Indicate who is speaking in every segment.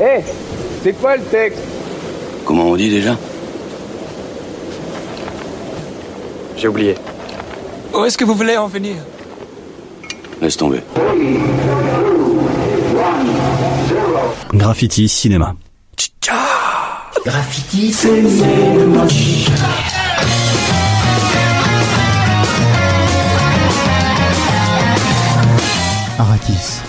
Speaker 1: Eh, c'est quoi le texte
Speaker 2: Comment on dit déjà
Speaker 3: J'ai oublié.
Speaker 4: Où est-ce que vous voulez en venir
Speaker 2: Laisse tomber.
Speaker 5: Graffiti Cinéma.
Speaker 6: Graffiti Cinéma.
Speaker 7: Arrakis.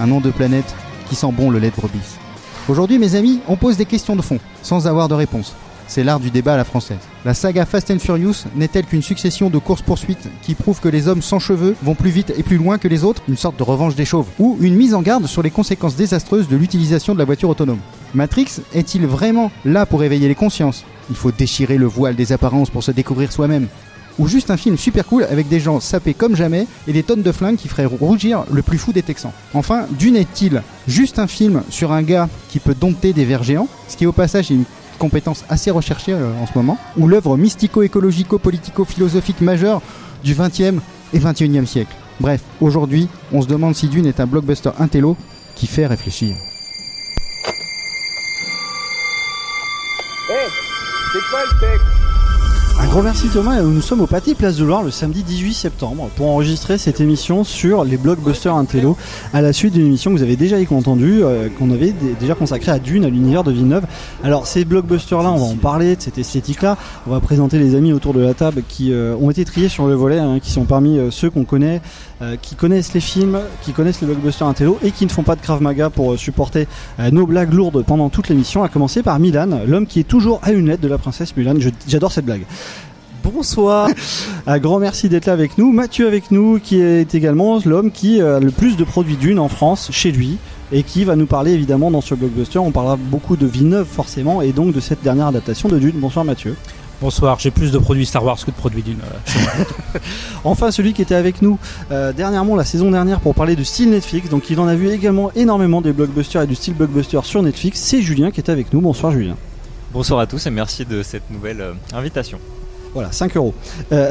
Speaker 7: Un nom de planète qui sent bon le lait de brebis. Aujourd'hui, mes amis, on pose des questions de fond, sans avoir de réponse. C'est l'art du débat à la française. La saga Fast and Furious n'est-elle qu'une succession de courses-poursuites qui prouvent que les hommes sans cheveux vont plus vite et plus loin que les autres, une sorte de revanche des chauves, ou une mise en garde sur les conséquences désastreuses de l'utilisation de la voiture autonome Matrix est-il vraiment là pour éveiller les consciences? Il faut déchirer le voile des apparences pour se découvrir soi-même. Ou juste un film super cool avec des gens sapés comme jamais et des tonnes de flingues qui feraient rougir le plus fou des Texans. Enfin, Dune est-il juste un film sur un gars qui peut dompter des vers géants, ce qui au passage est une compétence assez recherchée euh, en ce moment, ou l'œuvre mystico-écologico-politico-philosophique majeure du 20e et 21e siècle? Bref, aujourd'hui, on se demande si Dune est un blockbuster intello qui fait réfléchir.
Speaker 1: Eh, c'est quoi le texte?
Speaker 8: Un grand merci Thomas, nous sommes au Pâté Place de Loire le samedi 18 septembre. Pour enregistrer cette émission sur les blockbusters Intello à la suite d'une émission que vous avez déjà entendu euh, qu'on avait déjà consacrée à Dune, à l'univers de Villeneuve. Alors ces blockbusters là, on va en parler de cette esthétique là, on va présenter les amis autour de la table qui euh, ont été triés sur le volet, hein, qui sont parmi euh, ceux qu'on connaît, euh, qui connaissent les films, qui connaissent les blockbusters Intello et qui ne font pas de Krav Maga pour euh, supporter euh, nos blagues lourdes pendant toute l'émission, à commencer par Milan, l'homme qui est toujours à une lettre de la princesse Mulan. J'adore cette blague. Bonsoir. Un grand merci d'être là avec nous. Mathieu avec nous, qui est également l'homme qui a le plus de produits d'une en France chez lui et qui va nous parler évidemment dans ce blockbuster. On parlera beaucoup de Villeneuve forcément et donc de cette dernière adaptation de Dune. Bonsoir Mathieu.
Speaker 9: Bonsoir, j'ai plus de produits Star Wars que de produits d'une. euh, chez moi.
Speaker 8: Enfin, celui qui était avec nous euh, dernièrement, la saison dernière, pour parler du style Netflix. Donc, il en a vu également énormément des blockbusters et du style blockbuster sur Netflix. C'est Julien qui est avec nous. Bonsoir Julien.
Speaker 10: Bonsoir à tous et merci de cette nouvelle euh, invitation.
Speaker 8: Voilà, 5 euros. Euh,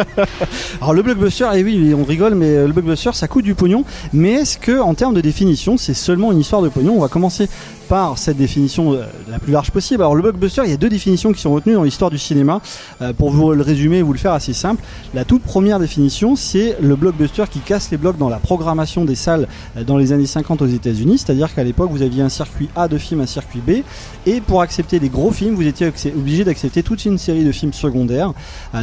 Speaker 8: Alors le blockbuster, et oui, on rigole, mais le blockbuster, ça coûte du pognon. Mais est-ce que, en termes de définition, c'est seulement une histoire de pognon? On va commencer par cette définition euh, la plus large possible. Alors le blockbuster, il y a deux définitions qui sont retenues dans l'histoire du cinéma. Euh, pour vous le résumer et vous le faire assez simple, la toute première définition, c'est le blockbuster qui casse les blocs dans la programmation des salles euh, dans les années 50 aux États-Unis. C'est-à-dire qu'à l'époque, vous aviez un circuit A de films, un circuit B, et pour accepter les gros films, vous étiez obligé d'accepter toute une série de films secondaires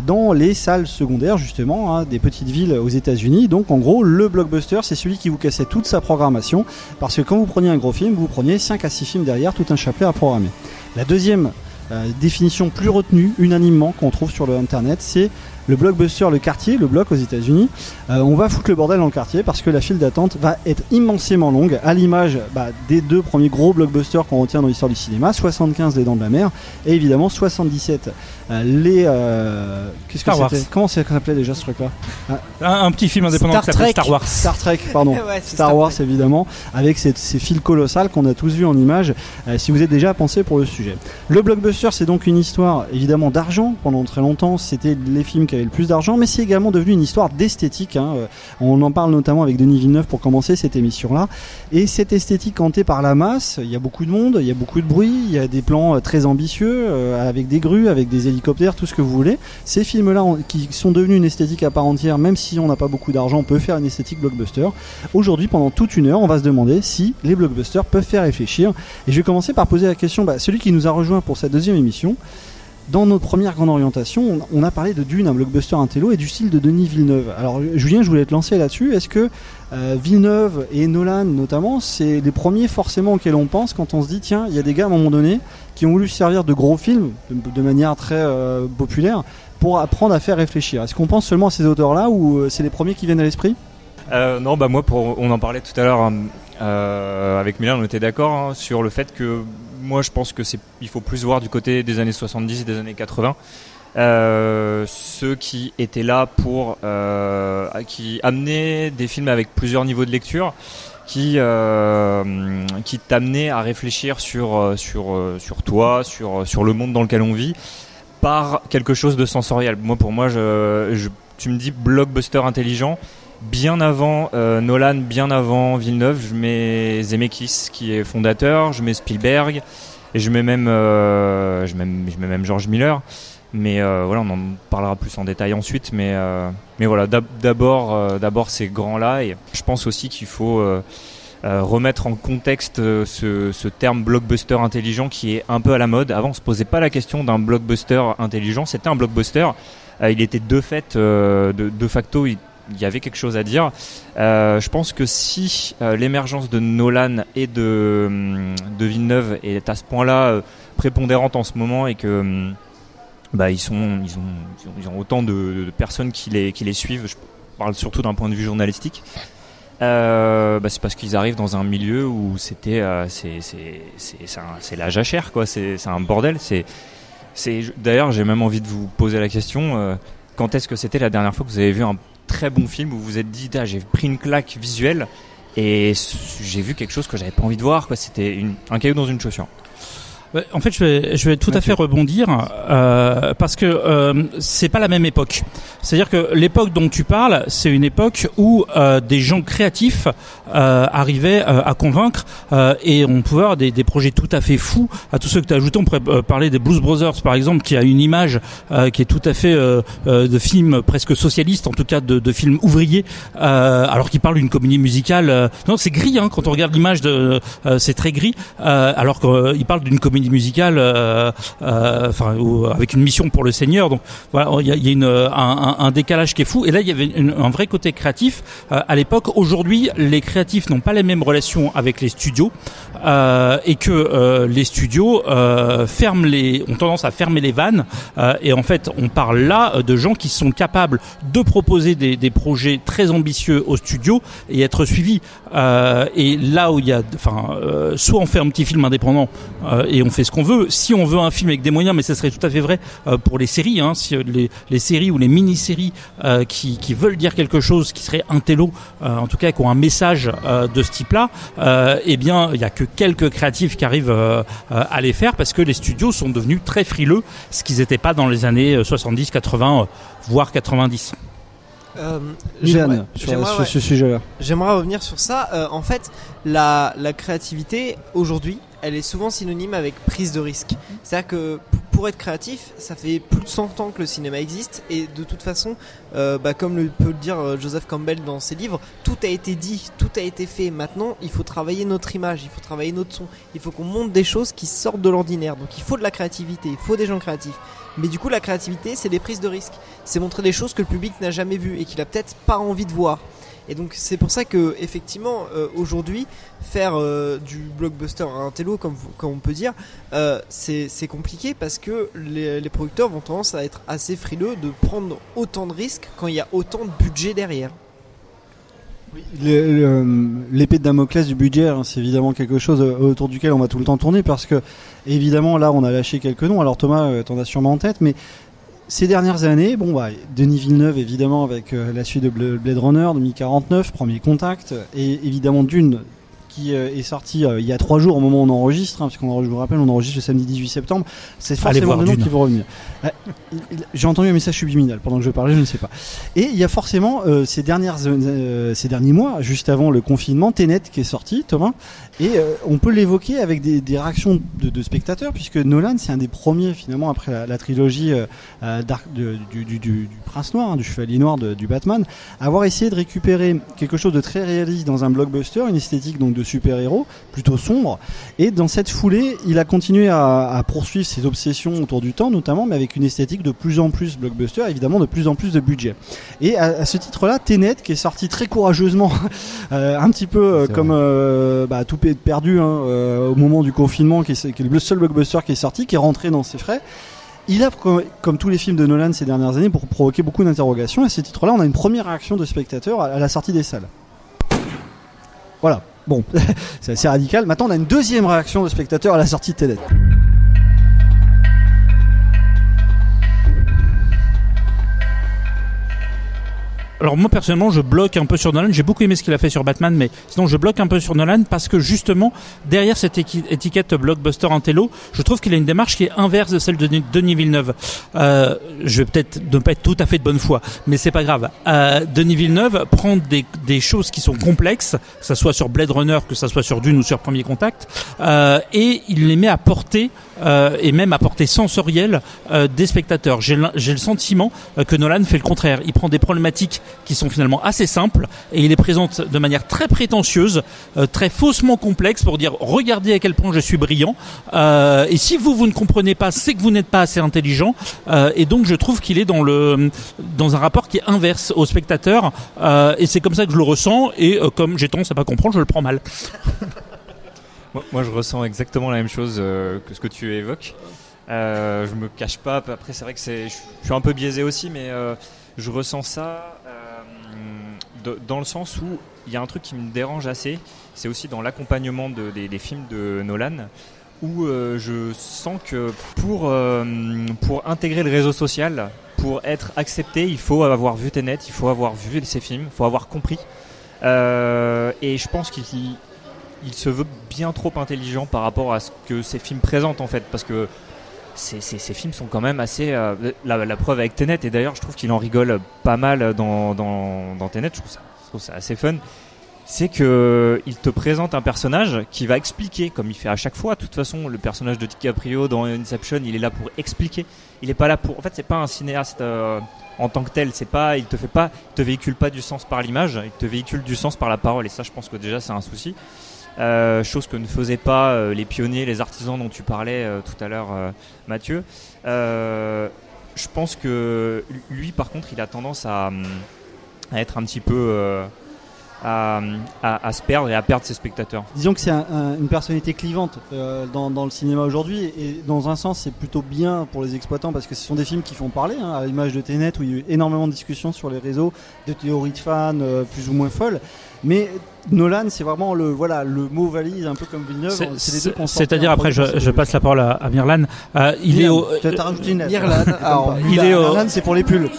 Speaker 8: dans les salles secondaires justement hein, des petites villes aux États-Unis. Donc en gros, le blockbuster, c'est celui qui vous cassait toute sa programmation parce que quand vous preniez un gros film, vous preniez 5 à 6 films derrière, tout un chapelet à programmer. La deuxième euh, définition plus retenue unanimement qu'on trouve sur le internet, c'est le blockbuster, le quartier, le bloc aux États-Unis. Euh, on va foutre le bordel dans le quartier parce que la file d'attente va être immensément longue, à l'image bah, des deux premiers gros blockbusters qu'on retient dans l'histoire du cinéma 75 Les Dents de la Mer et évidemment 77 euh, les. euh, Qu'est-ce que
Speaker 9: Star Wars.
Speaker 8: c'était Comment ça s'appelait déjà ce truc-là
Speaker 9: Un, un petit film indépendant
Speaker 8: Star
Speaker 9: qui s'appelle
Speaker 8: Trek.
Speaker 9: Star Wars.
Speaker 8: Star Trek, pardon.
Speaker 9: Ouais,
Speaker 8: Star,
Speaker 9: Star
Speaker 8: Wars, évidemment, avec ces, ces fils colossales qu'on a tous vus en images, euh, si vous êtes déjà pensé pour le sujet. Le blockbuster, c'est donc une histoire évidemment d'argent. Pendant très longtemps, c'était les films qui avaient le plus d'argent, mais c'est également devenu une histoire d'esthétique. hein. Euh, On en parle notamment avec Denis Villeneuve pour commencer cette émission-là. Et cette esthétique hantée par la masse, il y a beaucoup de monde, il y a beaucoup de bruit, il y a des plans euh, très ambitieux, euh, avec des grues, avec des hélicoptères, tout ce que vous voulez. Ces films-là, qui sont devenus une esthétique à part entière, même si on n'a pas beaucoup d'argent, on peut faire une esthétique blockbuster. Aujourd'hui, pendant toute une heure, on va se demander si les blockbusters peuvent faire réfléchir. Et je vais commencer par poser la question, bah, celui qui nous a rejoint pour cette deuxième émission. Dans notre première grande orientation, on a parlé de Dune, un blockbuster intello, et du style de Denis Villeneuve. Alors, Julien, je voulais te lancer là-dessus. Est-ce que euh, Villeneuve et Nolan, notamment, c'est les premiers forcément auxquels on pense quand on se dit, tiens, il y a des gars à un moment donné qui ont voulu se servir de gros films, de, manière très euh, populaire, pour apprendre à faire réfléchir. Est-ce qu'on pense seulement à ces auteurs-là ou euh, c'est les premiers qui viennent à l'esprit?
Speaker 10: Non, bah moi, on en parlait tout à l'heure avec Milan, on était d'accord hein, sur le fait que moi, je pense que c'est, il faut plus voir du côté des années 70 et des années 80. Euh, ceux qui étaient là pour, euh, qui amenaient des films avec plusieurs niveaux de lecture, qui, euh, qui t'amenaient à réfléchir sur, sur, sur toi, sur, sur le monde dans lequel on vit, par quelque chose de sensoriel. Moi, pour moi, je- tu me dis blockbuster intelligent bien avant euh, Nolan, bien avant Villeneuve, je mets Zemeckis qui est fondateur, je mets Spielberg et je mets même, euh, je mets, même George Miller. Mais euh, voilà, on en parlera plus en détail ensuite. Mais, mais voilà, d'ab- d'abord, d'abord ces grands-là. Je pense aussi qu'il faut remettre en contexte ce, terme blockbuster intelligent qui est un peu à la mode. Avant, on se posait pas la question d'un blockbuster intelligent. C'était un blockbuster. Il était de fait, de, de facto, il y avait quelque chose à dire. Euh, je pense que si euh, l'émergence de Nolan et de, hum, de Villeneuve est à ce point-là euh, prépondérante en ce moment et que hum, bah, ils, sont, ils, ont, ils, ont, autant de, personnes qui les, qui les suivent, je parle surtout d'un point de vue journalistique, bah, c'est parce qu'ils arrivent dans un milieu où c'était c'est la jachère quoi c'est un bordel d'ailleurs j'ai même envie de vous poser la question quand est-ce que c'était la dernière fois que vous avez vu un très bon film où vous vous êtes dit Ah, j'ai pris une claque visuelle et j'ai vu quelque chose que j'avais pas envie de voir quoi. C'était un caillou dans une chaussure
Speaker 9: En fait, je vais, je vais tout à fait rebondir euh, parce que euh, c'est pas la même époque. C'est-à-dire que l'époque dont tu parles, c'est une époque où euh, des gens créatifs euh, arrivaient euh, à convaincre euh, et on pouvait avoir des, des projets tout à fait fous. À tous ceux que tu as ajoutés, on pourrait parler des Blues Brothers par exemple, qui a une image euh, qui est tout à fait de film presque socialiste, en tout cas de, de film ouvrier, euh, alors qu'il parle d'une comédie musicale. non, c'est gris hein, quand on regarde l'image, de, euh, c'est très gris, euh, alors qu'il parle d'une comédie musicale, euh, euh, enfin avec une mission pour le Seigneur. Donc voilà, il y a, une, un, un- décalage qui est fou. Et là, il y avait une- un vrai côté créatif euh, à l'époque. Aujourd'hui, les créatifs n'ont pas les mêmes relations avec les studios et que les studios ferment les, ont tendance à fermer les vannes. Et en fait, on parle là de gens qui sont capables de proposer des, des projets très ambitieux aux studios et être suivis. Euh, et là où il y a, enfin, euh, soit on fait un petit film indépendant euh, et on fait ce qu'on veut. Si on veut un film avec des moyens, mais ça serait tout à fait vrai euh, pour les séries, hein, si les, les séries ou les mini-séries euh, qui, qui veulent dire quelque chose, qui serait un télo, euh, en tout cas qui ont un message de ce type-là, eh bien, il y a que quelques créatifs qui arrivent à les faire parce que les studios sont devenus très frileux, ce qu'ils n'étaient pas dans les années euh, 70, 80, euh, voire 90.
Speaker 5: Euh, j'aimerais-
Speaker 8: sur,
Speaker 5: j'aimerais,
Speaker 8: sur
Speaker 5: ouais.
Speaker 8: ce sujet-là.
Speaker 5: J'aimerais revenir sur ça. Euh, en fait, la, la créativité aujourd'hui, elle est souvent synonyme avec prise de risque. C'est-à-dire que pour être créatif, ça fait plus de 100 ans que le cinéma existe et de toute façon, euh, bah, comme le peut le dire Joseph Campbell dans ses livres, tout a été dit, tout a été fait. Maintenant, il faut travailler notre image, il faut travailler notre son, il faut qu'on monte des choses qui sortent de l'ordinaire. Donc il faut de la créativité, il faut des gens créatifs. Mais du coup, la créativité, c'est des prises de risque. C'est montrer des choses que le public n'a jamais vues et qu'il a peut-être pas envie de voir. Et donc c'est pour ça que effectivement euh, aujourd'hui faire euh, du blockbuster à un télo comme, comme on peut dire euh, c'est c'est compliqué parce que les, les producteurs vont tendance à être assez frileux de prendre autant de risques quand il y a autant de budget derrière.
Speaker 8: L'épée de Damoclès du budget, hein, c'est évidemment quelque chose euh, autour duquel on va tout le temps tourner parce que, évidemment, là, on a lâché quelques noms. Alors, Thomas, euh, t'en as sûrement en tête, mais ces dernières années, bon, bah, Denis Villeneuve, évidemment, avec euh, la suite de Bla- Blade Runner 2049, Premier Contact, et évidemment Dune, qui euh, est sorti euh, il y a trois jours au moment où on enregistre, hein, parce qu'on enregistre- je vous rappelle, on enregistre le samedi 18 septembre. C'est forcément des noms qui vont revenir. Euh, J'ai entendu un message subliminal pendant que je parlais, je ne sais pas. Et il y a forcément euh, ces dernières euh, ces derniers mois, juste avant le confinement, Tenet qui est sorti, Thomas, et euh, on peut l'évoquer avec des, des réactions de, de spectateurs, puisque Nolan c'est un des premiers finalement après la, la trilogie Dark- de- du, du- du- du Prince Noir, hein, du Chevalier Noir, de- du Batman, à avoir essayé de récupérer quelque chose de très réaliste dans un blockbuster, une esthétique donc de super-héros plutôt sombre, et dans cette foulée, il a continué à, à poursuivre ses obsessions autour du temps, notamment, mais avec une esthétique de plus en plus blockbuster, évidemment de plus en plus de budget. Et à, à ce titre-là, Tenet, qui est sorti très courageusement, euh, un petit peu euh, comme euh, bah, tout perdu hein, euh, au moment du confinement, qui est, qui est le seul blockbuster qui est sorti, qui est rentré dans ses frais. Il a, comme, tous les films de Nolan ces dernières années, pour provoquer beaucoup d'interrogations. À ce titre-là, on a une première réaction de spectateurs à la sortie des salles. Voilà. Bon, c'est assez radical. Maintenant, on a une deuxième réaction de spectateurs à la sortie de Tenet.
Speaker 9: Alors moi personnellement, je bloque un peu sur Nolan. J'ai beaucoup aimé ce qu'il a fait sur Batman, mais sinon je bloque un peu sur Nolan parce que justement derrière cette étiquette blockbuster intello, je trouve qu'il a une démarche qui est inverse de celle de Denis- Villeneuve. Euh, je vais peut-être ne pas être tout à fait de bonne foi, mais c'est pas grave. Euh, Denis Villeneuve prend des, des choses qui sont complexes, que ça soit sur Blade Runner, que ça soit sur Dune ou sur Premier Contact, euh, et il les met à portée euh, et même à portée sensorielle euh, des spectateurs. J'ai le sentiment euh, que Nolan fait le contraire. Il prend des problématiques qui sont finalement assez simples et il les présente de manière très prétentieuse, euh, très faussement complexe pour dire regardez à quel point je suis brillant. Euh, et si vous vous ne comprenez pas, c'est que vous n'êtes pas assez intelligent. Euh, et donc je trouve qu'il est dans le dans un rapport qui est inverse au spectateur. Et c'est comme ça que je le ressens. Et comme j'ai tendance à pas comprendre, je le prends mal.
Speaker 10: Moi, je ressens exactement la même chose que ce que tu évoques. Euh, je me cache pas. Après, c'est vrai que je suis un peu biaisé aussi, mais je ressens ça dans le sens où il y a un truc qui me dérange assez. C'est aussi dans l'accompagnement de- des, films de Nolan, où euh, je sens que pour euh, pour intégrer le réseau social, pour être accepté, il faut avoir vu Tenet, il faut avoir vu ces films, il faut avoir compris. Euh, et je pense qu'il il se veut bien trop intelligent par rapport à ce que ces films présentent en fait parce que ces, films sont quand même assez euh, la, preuve avec Tenet et d'ailleurs je trouve qu'il en rigole pas mal dans, dans, dans Tenet je trouve, ça, je trouve ça assez fun c'est que il te présente un personnage qui va expliquer comme il fait à chaque fois de toute façon le personnage de DiCaprio dans Inception il est là pour expliquer il est pas là pour en fait c'est pas un cinéaste euh, en tant que tel c'est pas il te fait pas il te véhicule pas du sens par l'image il te véhicule du sens par la parole et ça je pense que déjà c'est un souci euh, chose que ne faisaient pas euh, les pionniers, les artisans dont tu parlais euh, tout à l'heure, Mathieu. Je pense que lui, par contre, il a tendance à, hum, être un petit peu à, à- à se perdre et à perdre ses spectateurs.
Speaker 8: Disons que c'est un- un- une personnalité clivante euh, dans, dans le cinéma aujourd'hui et dans un sens c'est plutôt bien pour les exploitants parce que ce sont des films qui font parler, hein, à l'image de Tenet où il y a eu énormément de discussions sur les réseaux, de théories de fans euh, plus ou moins folles. Mais Nolan c'est vraiment le voilà le mot valise un peu comme Villeneuve.
Speaker 9: C'est-
Speaker 8: c'est les deux qu'on
Speaker 9: C'est-à-dire après, je, passe la parole à, à Mirlan. Euh, il est au,
Speaker 8: Tu as rajouté une lettre.
Speaker 5: Mirlan, alors,
Speaker 9: il est au,
Speaker 8: Nolan c'est pour les pulls.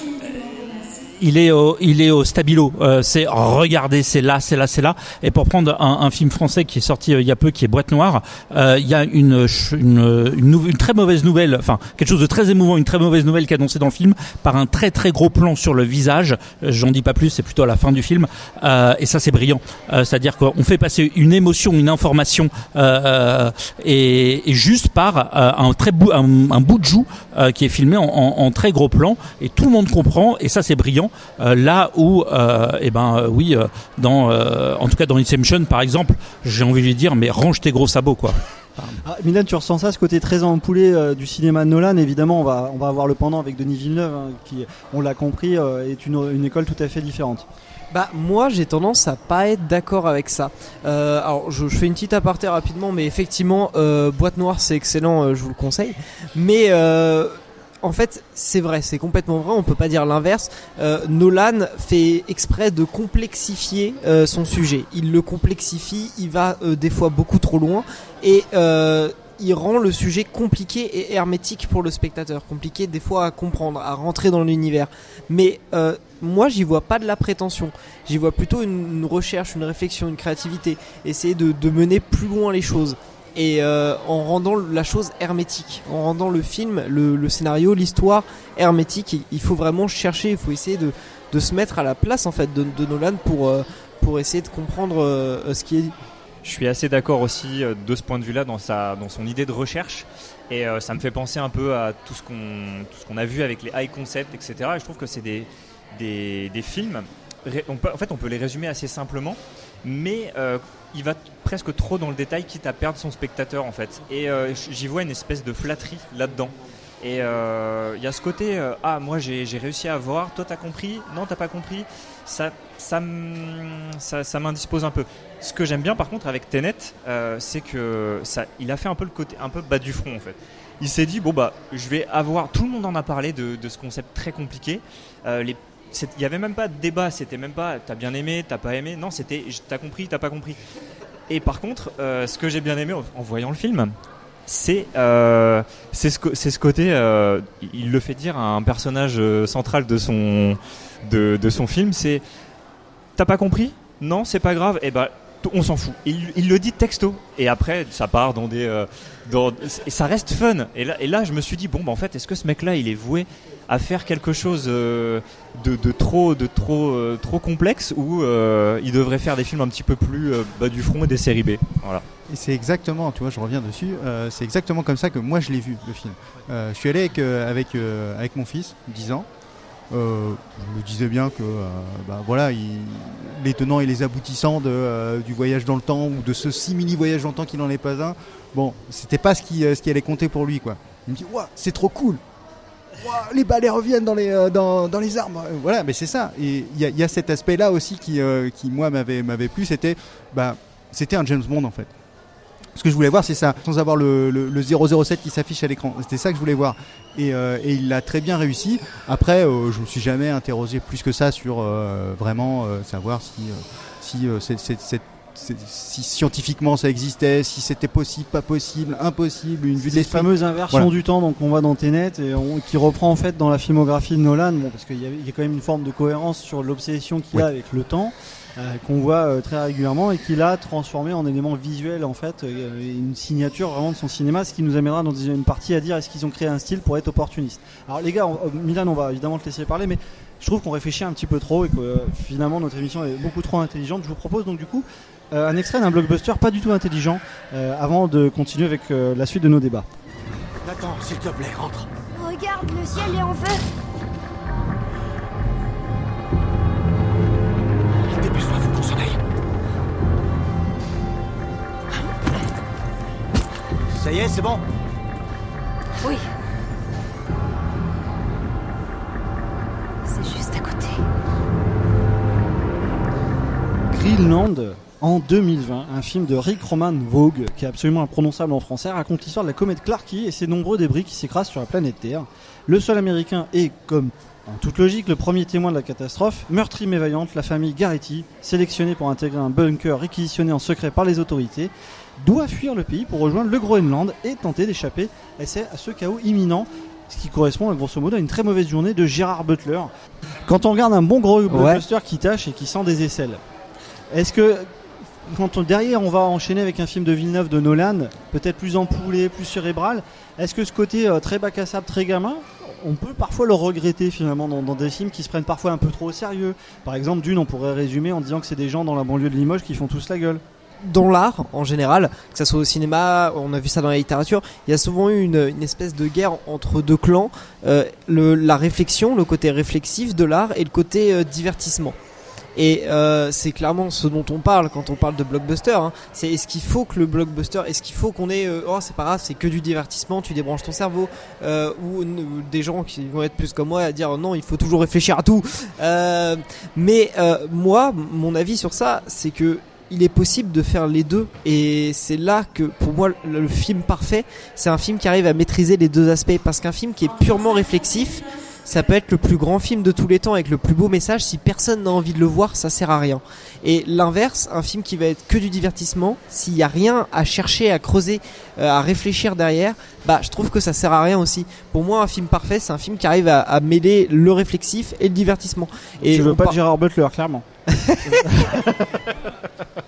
Speaker 9: Il est au, il est au stabilo. Euh, c'est regardez, c'est là, c'est là, c'est là. Et pour prendre un, un film français qui est sorti euh, il y a peu, qui est Boîte Noire, euh, il y a une, une, une, une très mauvaise nouvelle, enfin quelque chose de très émouvant, une très mauvaise nouvelle qui est annoncée dans le film par un très très gros plan sur le visage. Euh, J'en dis pas plus, c'est plutôt à la fin du film. Euh, et ça c'est brillant. Euh, C'est-à-dire qu'on fait passer une émotion, une information, et, et juste par un très bout, un, bout de joue qui est filmé en- en très gros plan, et tout le monde comprend. Et ça c'est brillant. Euh, là où, euh, eh ben euh, oui, dans, euh, en tout cas dans Inception par exemple, j'ai envie de lui dire, mais range tes gros sabots quoi.
Speaker 8: Ah, Milan, tu ressens ça, ce côté très empoulé euh, du cinéma de Nolan? Évidemment, on va, on va avoir le pendant avec Denis Villeneuve, hein, qui, on l'a compris, euh, est une, une école tout à fait différente.
Speaker 5: Bah moi j'ai tendance à pas être d'accord avec ça. Euh, alors je, je fais une petite aparté rapidement, mais effectivement euh, Boîte Noire c'est excellent, euh, je vous le conseille. Mais euh, en fait c'est vrai, c'est complètement vrai, on peut pas dire l'inverse. Euh, Nolan fait exprès de complexifier euh, son sujet. Il le complexifie, il va euh, des fois beaucoup trop loin et il rend le sujet compliqué et hermétique pour le spectateur, compliqué des fois à comprendre, à rentrer dans l'univers. Mais moi, j'y vois pas de la prétention. J'y vois plutôt une, recherche, une réflexion, une créativité. Essayer de mener plus loin les choses. Et euh, en rendant la chose hermétique, en rendant le film, le, scénario, l'histoire hermétique, il- faut vraiment chercher, il faut essayer de, se mettre à la place en fait de, Nolan pour, euh, pour essayer de comprendre euh, ce qui est dit.
Speaker 10: Je suis assez d'accord aussi de ce point de vue-là dans, dans son idée de recherche. Et ça me fait penser un peu à tout ce qu'on tout a vu avec les high concepts, etc. Et je trouve que c'est des, des, des films. en fait, on peut les résumer assez simplement, mais il va presque trop dans le détail, quitte à perdre son spectateur en fait. Et euh, j'y vois une espèce de flatterie là-dedans. Et euh, il y a ce côté, euh, ah moi j'ai réussi à voir, toi t'as compris, non t'as pas compris, ça, ça, ça, m'indispose un peu. Ce que j'aime bien par contre avec Tenet, euh, c'est que ça, il a fait un peu le côté un peu bas du front en fait. Il s'est dit bon bah je vais avoir, tout le monde en a parlé de, de ce concept très compliqué. Euh, les il y avait même pas de débat, c'était même pas t'as bien aimé, t'as pas aimé, non c'était t'as compris, t'as pas compris. Et par contre, euh, ce que j'ai bien aimé en, voyant le film, c'est euh, ce, ce côté. euh, il le fait dire à un personnage central de son de, de son film. C'est t'as pas compris? Non, c'est pas grave. Et ben t- on s'en fout. Il le dit texto. Et après, ça part dans des. Et ça reste fun. Et là, je me suis dit bon, bah, en fait, est-ce que ce mec-là, il est voué à faire quelque chose euh, de, trop, de trop, euh, trop complexe ou euh, il devrait faire des films un petit peu plus bas du front et des séries B? Voilà.
Speaker 7: Et c'est exactement, tu vois, je reviens dessus, c'est exactement comme ça que moi je l'ai vu, le film. Je suis allé avec, avec, avec mon fils, 10 ans. Euh, je me disais bien que euh, bah, voilà, il- les tenants et les aboutissants euh, du voyage dans le temps ou de ce si mini voyage dans le temps qui n'en est pas un, bon, c'était pas ce qui, allait compter pour lui. quoi. Il me dit, Ouah, c'est trop cool les balais reviennent dans les, dans, les armes. Voilà, mais c'est ça. Et il y a, cet aspect-là aussi qui, moi, m'avait plu. C'était bah, c'était un James Bond, en fait. Ce que je voulais voir, c'est ça, sans avoir le, le, le 007 qui s'affiche à l'écran. C'était ça que je voulais voir. Et, euh, et il l'a très bien réussi. Après, euh, je me suis jamais interrogé plus que ça sur euh, vraiment euh, savoir si, euh, si, euh, c'est- c'est- c'est- c'est- si scientifiquement ça existait, si c'était possible, pas possible, impossible, une vue de
Speaker 8: Les fameuses inversions
Speaker 7: Voilà.
Speaker 8: du temps donc on voit dans Tenet et on- qui reprend en fait dans la filmographie de Nolan bon, parce qu'il y, a- il y a quand même une forme de cohérence sur l'obsession qu'il a
Speaker 7: Oui.
Speaker 8: avec le temps euh, qu'on voit euh, très régulièrement et qu'il a transformé en élément visuel en fait euh, une signature vraiment de son cinéma ce qui nous amènera dans une partie à dire est-ce qu'ils ont créé un style pour être opportuniste? Alors les gars on- Milan on va évidemment te laisser parler mais je trouve qu'on réfléchit un petit peu trop et que euh, finalement notre émission est beaucoup trop intelligente je vous propose donc du coup euh, un extrait d'un blockbuster pas du tout intelligent euh, avant de continuer avec euh, la suite de nos débats
Speaker 6: Attends, s'il te plaît, rentre.
Speaker 11: Regarde, le ciel est en feu.
Speaker 6: Ça y est, c'est bon
Speaker 11: Oui. C'est juste à côté.
Speaker 8: Greenland en 2020, un film de Rick Roman Vogue, qui est absolument imprononçable en français, raconte l'histoire de la comète Clarky et ses nombreux débris qui s'écrasent sur la planète Terre. Le sol américain est, comme en toute logique, le premier témoin de la catastrophe. Meurtrie mais vaillante, la famille Garrity, sélectionnée pour intégrer un bunker réquisitionné en secret par les autorités, doit fuir le pays pour rejoindre le Groenland et tenter d'échapper à ce chaos imminent. Ce qui correspond grosso modo à une très mauvaise journée de Gérard Butler. Quand on regarde un bon gros blockbuster qui tâche et qui sent des aisselles, est-ce que quand on- derrière on va enchaîner avec un film de Villeneuve de Nolan, peut-être plus empoulé, plus cérébral, est-ce que ce côté euh, très bac à sable, très gamin, on peut parfois le regretter finalement dans, des films qui se prennent parfois un peu trop au sérieux? Par exemple, Dune, on pourrait résumer en disant que c'est des gens dans la banlieue de Limoges qui font tous la gueule.
Speaker 5: dans l'art en général, que ça soit au cinéma, on a vu ça dans la littérature, il y a souvent eu une, espèce de guerre entre deux clans, euh, la réflexion, le côté réflexif de l'art et le côté euh, divertissement. Et euh, c'est clairement ce dont on parle quand on parle de blockbuster. hein. C'est est-ce qu'il faut que le blockbuster, est-ce qu'il faut qu'on ait, euh, oh c'est pas grave, c'est que du divertissement, tu débranches ton cerveau, euh, ou, des gens qui vont être plus comme moi à dire non, il faut toujours réfléchir à tout. Euh, mais euh, moi, mon avis sur ça, c'est que il est possible de faire les deux et c'est là que pour moi le film parfait c'est un film qui arrive à maîtriser les deux aspects parce qu'un film qui est purement réflexif ça peut être le plus grand film de tous les temps avec le plus beau message. Si personne n'a envie de le voir ça sert à rien. Et l'inverse un film qui va être que du divertissement s'il y a rien à chercher à creuser euh, à réfléchir derrière bah je trouve que ça sert à rien aussi. Pour moi un film parfait c'est un film qui arrive à, à mêler le réflexif et le divertissement. Et
Speaker 8: Je veux pas
Speaker 5: par-
Speaker 8: de Gérard Butler, clairement.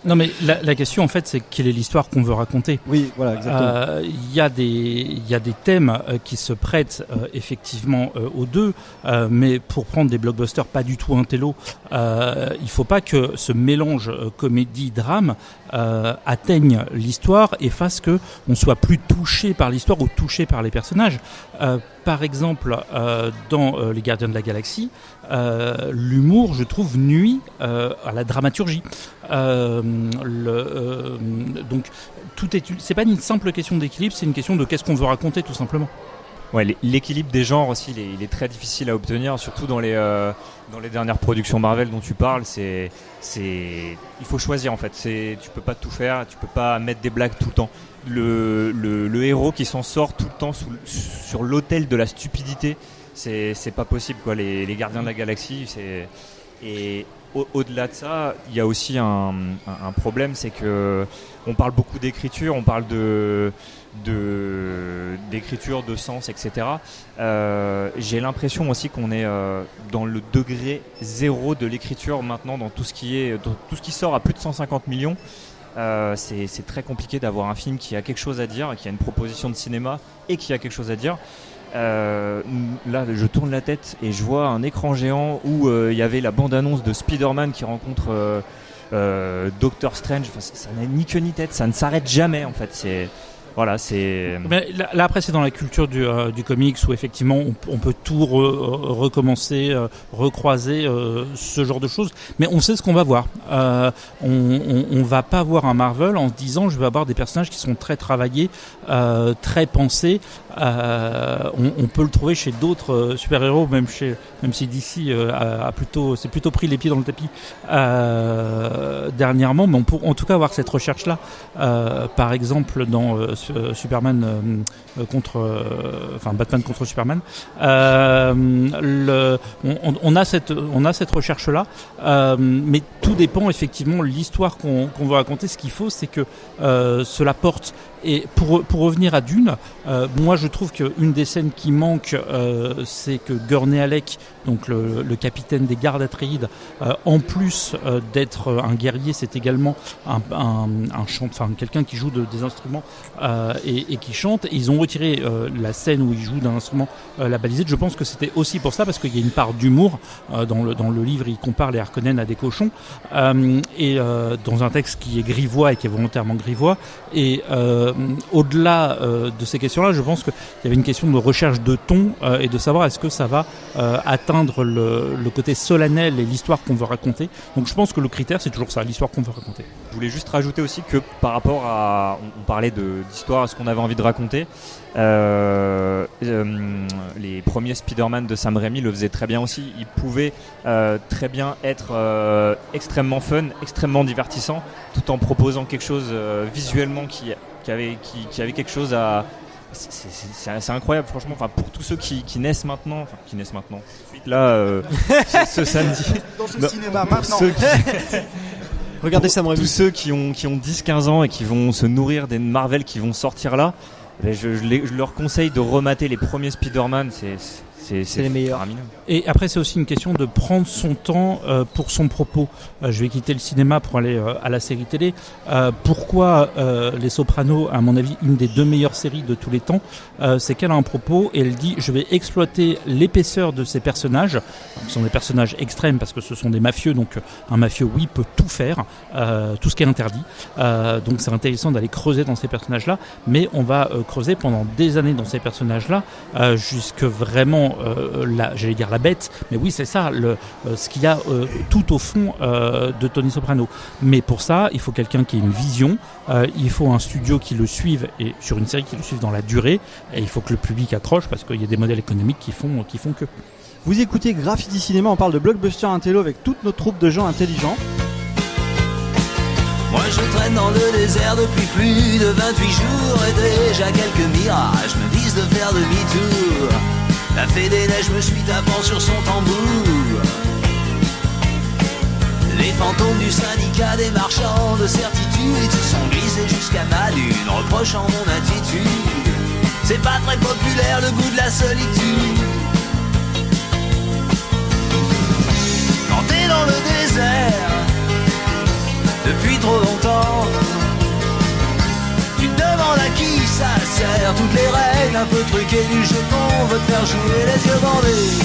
Speaker 9: Non, mais la, la question, en fait, c'est quelle est l'histoire qu'on veut raconter
Speaker 8: Oui, voilà, exactement.
Speaker 9: Euh, Il y a des, il y a des thèmes euh, qui se prêtent euh, effectivement euh, aux deux, euh, mais pour prendre des blockbusters pas du tout intello, euh, il faut pas que ce mélange euh, comédie-drame euh, atteigne l'histoire et fasse que on soit plus touché par l'histoire ou touché par les personnages. Euh, par exemple, euh, dans euh, Les Gardiens de la Galaxie, l'humour, je trouve, nuit à la dramaturgie. Donc, tout est, c'est pas une simple question d'équilibre, c'est une question de qu'est-ce qu'on veut raconter, tout simplement.
Speaker 10: Ouais, l'é- l'équilibre des genres aussi, il est, très difficile à obtenir, surtout dans les euh, dans les dernières productions Marvel dont tu parles. C'est c'est il faut choisir en fait. C'est tu peux pas tout faire, tu peux pas mettre des blagues tout le temps. Le le, héros qui s'en sort tout le temps sur l'autel de la stupidité, c'est c'est pas possible quoi. Les, les Gardiens de la Galaxie, c'est et au- au-delà de ça, il y a aussi un, un- un problème, c'est que on parle beaucoup d'écriture, on parle de d'écriture, de, sens, etc. Euh, J'ai l'impression aussi qu'on est euh, dans le degré zéro de l'écriture maintenant, dans tout ce qui est, tout ce qui sort à plus de 150 millions. Euh, c'est très compliqué d'avoir un film qui a quelque chose à dire, qui a une proposition de cinéma et qui a quelque chose à dire. Euh, là, je tourne la tête et je vois un écran géant où il y avait la bande-annonce de Spider-Man qui rencontre Doctor Strange. Ça n'a ni queue ni tête, ça ne s'arrête jamais en fait. C'est voilà, c'est.
Speaker 9: Là, là, après c'est dans la culture du, euh, du comics où effectivement on, peut tout re- recommencer, euh, recroiser euh, ce genre de choses. Mais on sait ce qu'on va voir. Euh, on, on, va pas voir un Marvel en se disant je vais avoir des personnages qui sont très travaillés, euh, très pensés. Euh, on, peut le trouver chez d'autres euh, super-héros, même chez même si euh, a, plutôt c'est plutôt pris les pieds dans le tapis euh, dernièrement. Mais on peut en tout cas avoir cette recherche là. par exemple dans euh, euh, Superman euh, euh, contre, euh, enfin Batman contre Superman. Euh, on, a cette, recherche là, mais tout dépend effectivement l'histoire qu'on qu'on veut raconter. Ce qu'il faut, c'est que euh, cela porte. Et pour, revenir à Dune, euh, moi je trouve qu'une des scènes qui manque, euh, c'est que Gurney Halleck, donc le, capitaine des gardes Atreides, euh, en plus euh, d'être un guerrier, c'est également un, un, enfin quelqu'un qui joue de- des instruments euh, et, qui chante. Et ils ont retiré euh, la scène où il joue d'un instrument euh, la balisette. Je pense que c'était aussi pour ça parce qu'il y a une part d'humour euh, dans le livre. Il compare les Harkonnen à des cochons et dans un texte qui est grivois et qui est volontairement grivois. Et au-delà de ces questions-là, je pense qu'il y avait une question de recherche de ton et de savoir est-ce que ça va atteindre le, côté solennel et l'histoire qu'on veut raconter. Donc je pense que le critère c'est toujours ça, l'histoire qu'on veut raconter.
Speaker 10: Je voulais juste rajouter aussi que par rapport à, on, parlait de- à ce qu'on avait envie de raconter. euh, euh, les premiers Spider-Man de Sam Raimi le faisaient très bien aussi. Ils pouvaient euh, très bien être extrêmement fun, extrêmement divertissant, tout en proposant quelque chose visuellement qui, qui avait, qui, qui avait quelque chose à. c'est- incroyable, franchement. Enfin, pour tous ceux qui, qui naissent maintenant, enfin qui naissent maintenant, là, ce, samedi.
Speaker 6: Dans ce cinéma, maintenant.
Speaker 10: ceux
Speaker 5: Regardez Sam Raimi.
Speaker 10: Tous ceux qui ont, qui ont 10-15 ans et qui vont se nourrir des Marvel qui vont sortir là, ben, je, je les- je leur conseille de remater les premiers Spider-Man. C'est c'est-
Speaker 5: les meilleurs.
Speaker 9: Et après, c'est aussi une question de prendre son temps euh, pour son propos. Euh, je vais quitter le cinéma pour aller euh, à la série télé. Pourquoi Les Sopranos, à mon avis, une des deux meilleures séries de tous les temps, c'est qu'elle a un propos et elle dit je vais exploiter l'épaisseur de ces personnages. Ce sont des personnages extrêmes parce que ce sont des mafieux, donc un mafieux, oui, peut tout faire, tout ce qui est interdit. Donc c'est intéressant d'aller creuser dans ces personnages-là, mais on va creuser pendant des années dans ces personnages-là, jusque vraiment, euh, la, j'allais dire la bête, mais oui c'est ça, le, euh, ce qu'il y a euh, tout au fond euh, de Tony Soprano. Mais pour ça, il faut quelqu'un qui ait une vision, euh, il faut un studio qui le suive et sur une série qui le suive dans la durée, et il faut que le public accroche parce qu'il y a des modèles économiques qui font, qui font que.
Speaker 8: Vous écoutez Graffiti Cinéma, on parle de blockbuster intello avec toute notre troupe de gens intelligents.
Speaker 12: Moi je traîne dans le désert depuis plus de 28 jours et déjà quelques mirages me disent de faire demi-tour. La fée des neiges me suit tapant sur son tambour. Les fantômes du syndicat des marchands de certitude se sont glissés jusqu'à ma lune, reprochant mon attitude. C'est pas très populaire le goût de la solitude. Quand t'es dans le désert, depuis trop longtemps. Tu te demandes à qui ça sert, toutes les règles un peu truquées du jeu qu'on veut te faire jouer les yeux bandés.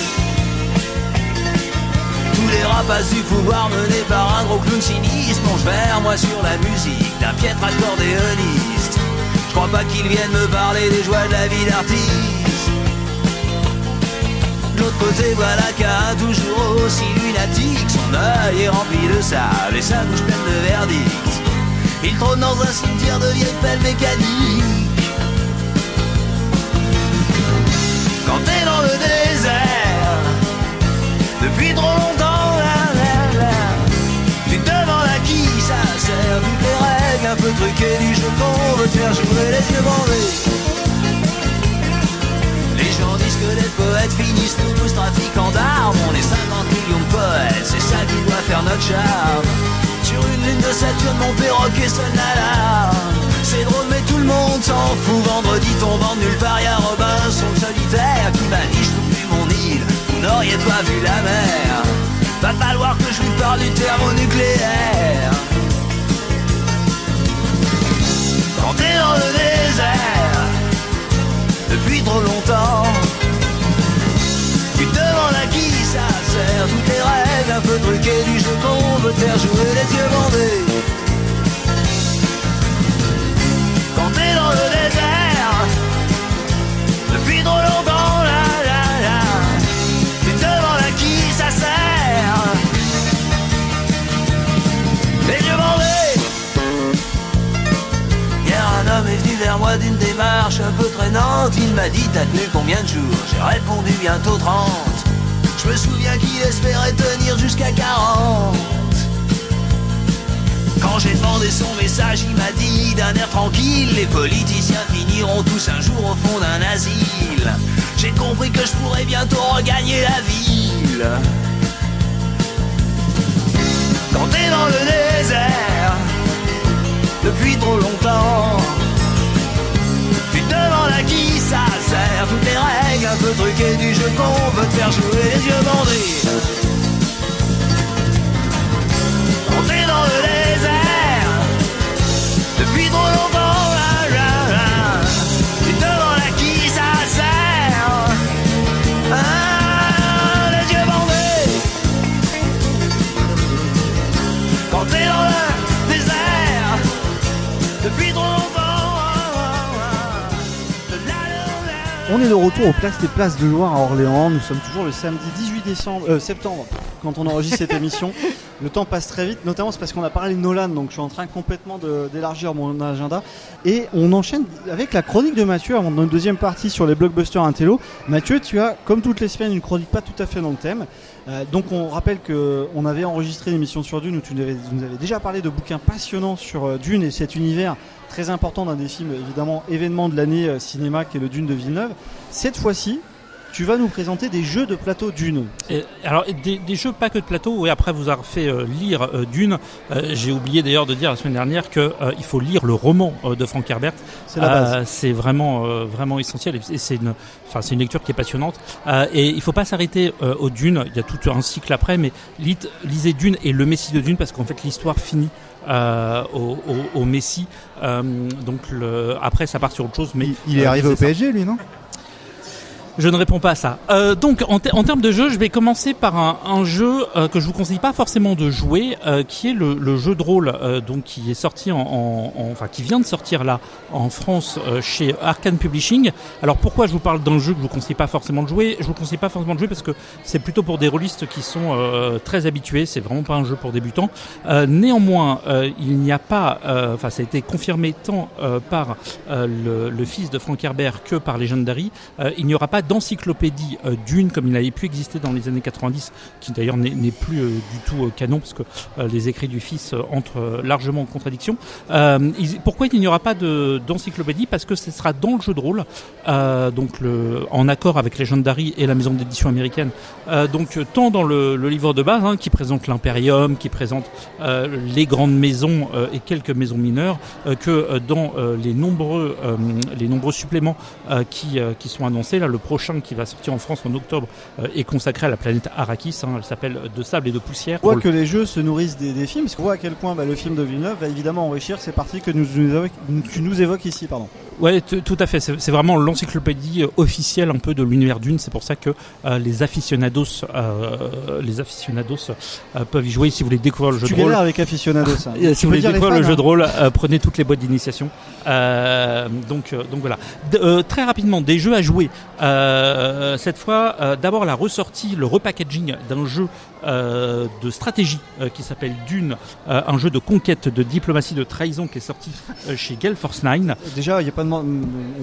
Speaker 12: Tous les rapaces du pouvoir menés par un gros clown sinistre plongent vers moi sur la musique d'un piètre accordéoniste. Je crois pas qu'ils viennent me parler des joies de la vie d'artiste. L'autre côté, voilà qu'un toujours aussi lunatique. Son œil est rempli de sable et sa bouche pleine de verdict. Il trône dans un cimetière de vieilles pelles mécaniques. Un peu truquées du jeu qu'on veut te faire jouer les yeux bandés. Les gens disent que les poètes finissent tous trafiquants d'armes. On est 50 millions de poètes, c'est ça qui doit faire notre charme. Sur une lune de Saturne, mon perroquet sonne l'alarme. C'est drôle, mais tout le monde s'en fout. Vendredi tombant nulle part, y'a Robinson solitaire qui m'a dit Je plus mon île, vous n'auriez pas vu la mer. Va falloir que je lui parle du thermonucléaire. Dans le désert, depuis trop longtemps, tu te demandes à qui ça sert. Toutes les règles un peu truquées du jeu qu'on veut faire jouer les yeux bandés. Quand t'es dans le désert, d'une démarche un peu traînante. Il m'a dit T'as tenu combien de jours? J'ai répondu bientôt 30. Je me souviens qu'il espérait tenir jusqu'à 40. Quand j'ai demandé son message, il m'a dit d'un air tranquille Les politiciens finiront tous un jour au fond d'un asile. J'ai compris que je pourrais bientôt regagner la ville. Quand t'es dans le désert, depuis trop longtemps, demandes à qui ça sert. Toutes les règles un peu truquées du jeu qu'on veut te faire jouer les yeux bandés. Quand t'es dans le désert, depuis trop longtemps,
Speaker 8: On est de retour aux places des places de Loire à Orléans. Nous sommes toujours le samedi 18 décembre, euh, septembre quand on enregistre cette émission. Le temps passe très vite, notamment c'est parce qu'on a parlé de Nolan, donc je suis en train complètement d'élargir mon agenda. Et on enchaîne avec la chronique de Mathieu avant notre deuxième partie sur les blockbusters Intello. Mathieu, tu as, comme toutes les semaines, une chronique pas tout à fait dans le thème. Euh, donc on rappelle que on avait enregistré l'émission sur Dune où tu nous avais, nous avais déjà parlé de bouquins passionnants sur euh, Dune et cet univers très important d'un des films évidemment événement de l'année euh, cinéma qui est le Dune de Villeneuve. Cette fois-ci, tu vas nous présenter des jeux de plateau Dune.
Speaker 9: Et, alors des, des jeux pas que de plateau. Oui, après vous avoir fait euh, lire euh, Dune. Euh, J'ai oublié d'ailleurs de dire la semaine dernière que il faut lire le roman de Frank Herbert.
Speaker 8: C'est la base.
Speaker 9: C'est vraiment vraiment essentiel et c'est une enfin c'est une lecture qui est passionnante. Et il faut pas s'arrêter euh, au Dune. Il y a tout un cycle après, mais lisez Dune et le Messie de Dune parce qu'en fait l'histoire finit. Euh, au, au, au Messie, Euh, donc le, après ça part sur autre chose, mais
Speaker 7: Il est
Speaker 9: euh,
Speaker 7: arrivé au
Speaker 9: c'est ça.
Speaker 7: PSG, lui, non?
Speaker 9: Je ne réponds pas à ça. Euh, donc, en, en termes de jeu, je vais commencer par un, un jeu euh, que je vous conseille pas forcément de jouer, euh, qui est le, le jeu de rôle, euh, donc qui est sorti en, en- en- enfin qui vient de sortir là en France euh, chez Arkane Publishing. Alors pourquoi je vous parle d'un jeu que je vous conseille pas forcément de jouer? Je vous conseille pas forcément de jouer parce que c'est plutôt pour des rôlistes qui sont euh, très habitués. C'est vraiment pas un jeu pour débutants. Néanmoins, il n'y a pas, enfin ça a été confirmé tant par le, le fils de Frank Herbert que par Legendary. Il n'y aura pas d'encyclopédie euh, d'une comme il avait pu exister dans les années 90, qui d'ailleurs n'est plus euh, du tout euh, canon parce que les écrits du fils entrent largement en contradiction. Pourquoi il n'y aura pas de- d'encyclopédie? Parce que ce sera dans le jeu de rôle, donc en accord avec Legendary et la maison d'édition américaine. Donc tant dans le, livre de base hein, qui présente l'impérium, qui présente les grandes maisons et quelques maisons mineures, que dans les nombreux les nombreux suppléments qui qui sont annoncés. Là, le prochain qui va sortir en France en octobre euh, est consacré à la planète Arrakis. hein. elle s'appelle De sable et de poussière.
Speaker 8: On voit que les jeux se nourrissent des, des films, parce qu'on voit à quel point bah, le film de Villeneuve va évidemment enrichir ces parties que nous, nous évoques- tu nous évoques ici. Pardon.
Speaker 9: Ouais, tout à fait. C'est vraiment l'encyclopédie euh, officielle un peu de l'univers d'une. C'est pour ça que euh, les aficionados, euh, les aficionados euh, peuvent y jouer. Si vous voulez découvrir le jeu
Speaker 8: Tu
Speaker 9: de rôle,
Speaker 8: avec aficionados. hein.
Speaker 9: Euh, si vous voulez découvrir le jeu
Speaker 8: hein.
Speaker 9: de rôle, euh, prenez toutes les boîtes d'initiation. Euh, donc, euh, donc voilà. Euh, très rapidement, des jeux à jouer. Euh, cette fois, euh, d'abord la ressortie, le repackaging d'un jeu euh, de stratégie euh, qui s'appelle Dune, euh, un jeu de conquête, de diplomatie, de trahison qui est sorti chez Gale Force 9.
Speaker 8: Déjà, il y a pas de on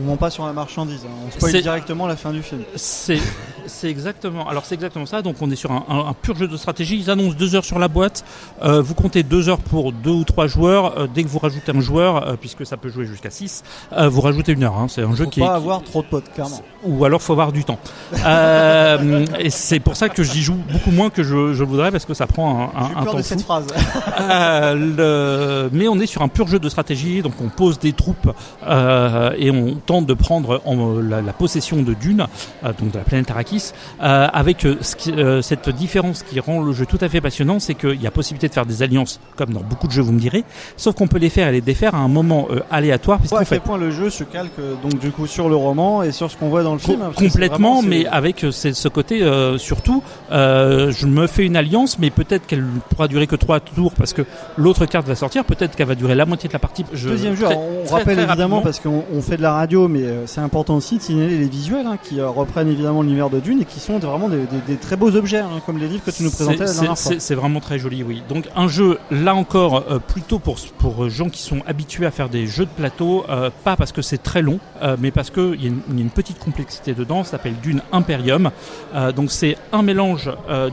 Speaker 8: ment pas sur la marchandise. hein. On spoil directement la fin du film.
Speaker 9: C'est exactement. Alors c'est exactement ça. Donc on est sur un, un- un pur jeu de stratégie. Ils annoncent deux heures sur la boîte. Vous comptez deux heures pour deux ou trois joueurs. Dès que vous rajoutez un joueur, puisque ça peut jouer jusqu'à 6, euh, vous rajoutez une heure. Hein. C'est un jeu
Speaker 8: Faut
Speaker 9: qui
Speaker 8: pas
Speaker 9: est,
Speaker 8: avoir trop de potes, clairement.
Speaker 9: ou alors faut avoir du temps. Et c'est pour ça que j'y joue beaucoup moins que je, je voudrais parce que ça prend un, un,
Speaker 8: J'ai
Speaker 9: un temps
Speaker 8: de cette
Speaker 9: fou.
Speaker 8: phrase.
Speaker 9: Euh, le- mais on est sur un pur jeu de stratégie, donc on pose des troupes euh, et on tente de prendre en- la, la possession de Dune, euh, donc de la planète Arrakis, avec ce qui- cette différence qui rend le jeu tout à fait passionnant, c'est qu'il y a possibilité de faire des alliances, comme dans beaucoup de jeux, vous me direz, sauf qu'on peut les faire et les défaire à un moment aléatoire,
Speaker 8: à
Speaker 9: puisqu'en
Speaker 8: quel
Speaker 9: fait
Speaker 8: point le jeu se calque donc du coup sur le roman et sur ce qu'on voit dans le film.
Speaker 9: complètement,
Speaker 8: vraiment,
Speaker 9: mais avec c'est- ce côté surtout, je me fais une alliance, mais peut-être qu'elle pourra durer que trois tours parce que l'autre carte va sortir. Peut-être qu'elle va durer la moitié de la partie. Je-
Speaker 8: Deuxième jeu, on
Speaker 9: très,
Speaker 8: rappelle
Speaker 9: très
Speaker 8: évidemment parce qu'on on fait de la radio, mais euh, c'est important aussi de signaler les visuels hein, qui euh, reprennent évidemment l'univers de Dune et qui sont vraiment des, des- des très beaux objets, hein, comme les livres que tu nous présentais la
Speaker 9: C'est-
Speaker 8: dernière
Speaker 9: c'est-
Speaker 8: fois.
Speaker 9: C'est c'est vraiment très joli, oui. Donc un jeu, là encore, euh, plutôt pour pour gens qui sont habitués à faire des jeux de plateau, euh, pas parce que c'est très long, euh, mais parce que il y, a une- il y a une petite complexité dedans. Ça s'appelle Dune Imperium. Donc c'est un mélange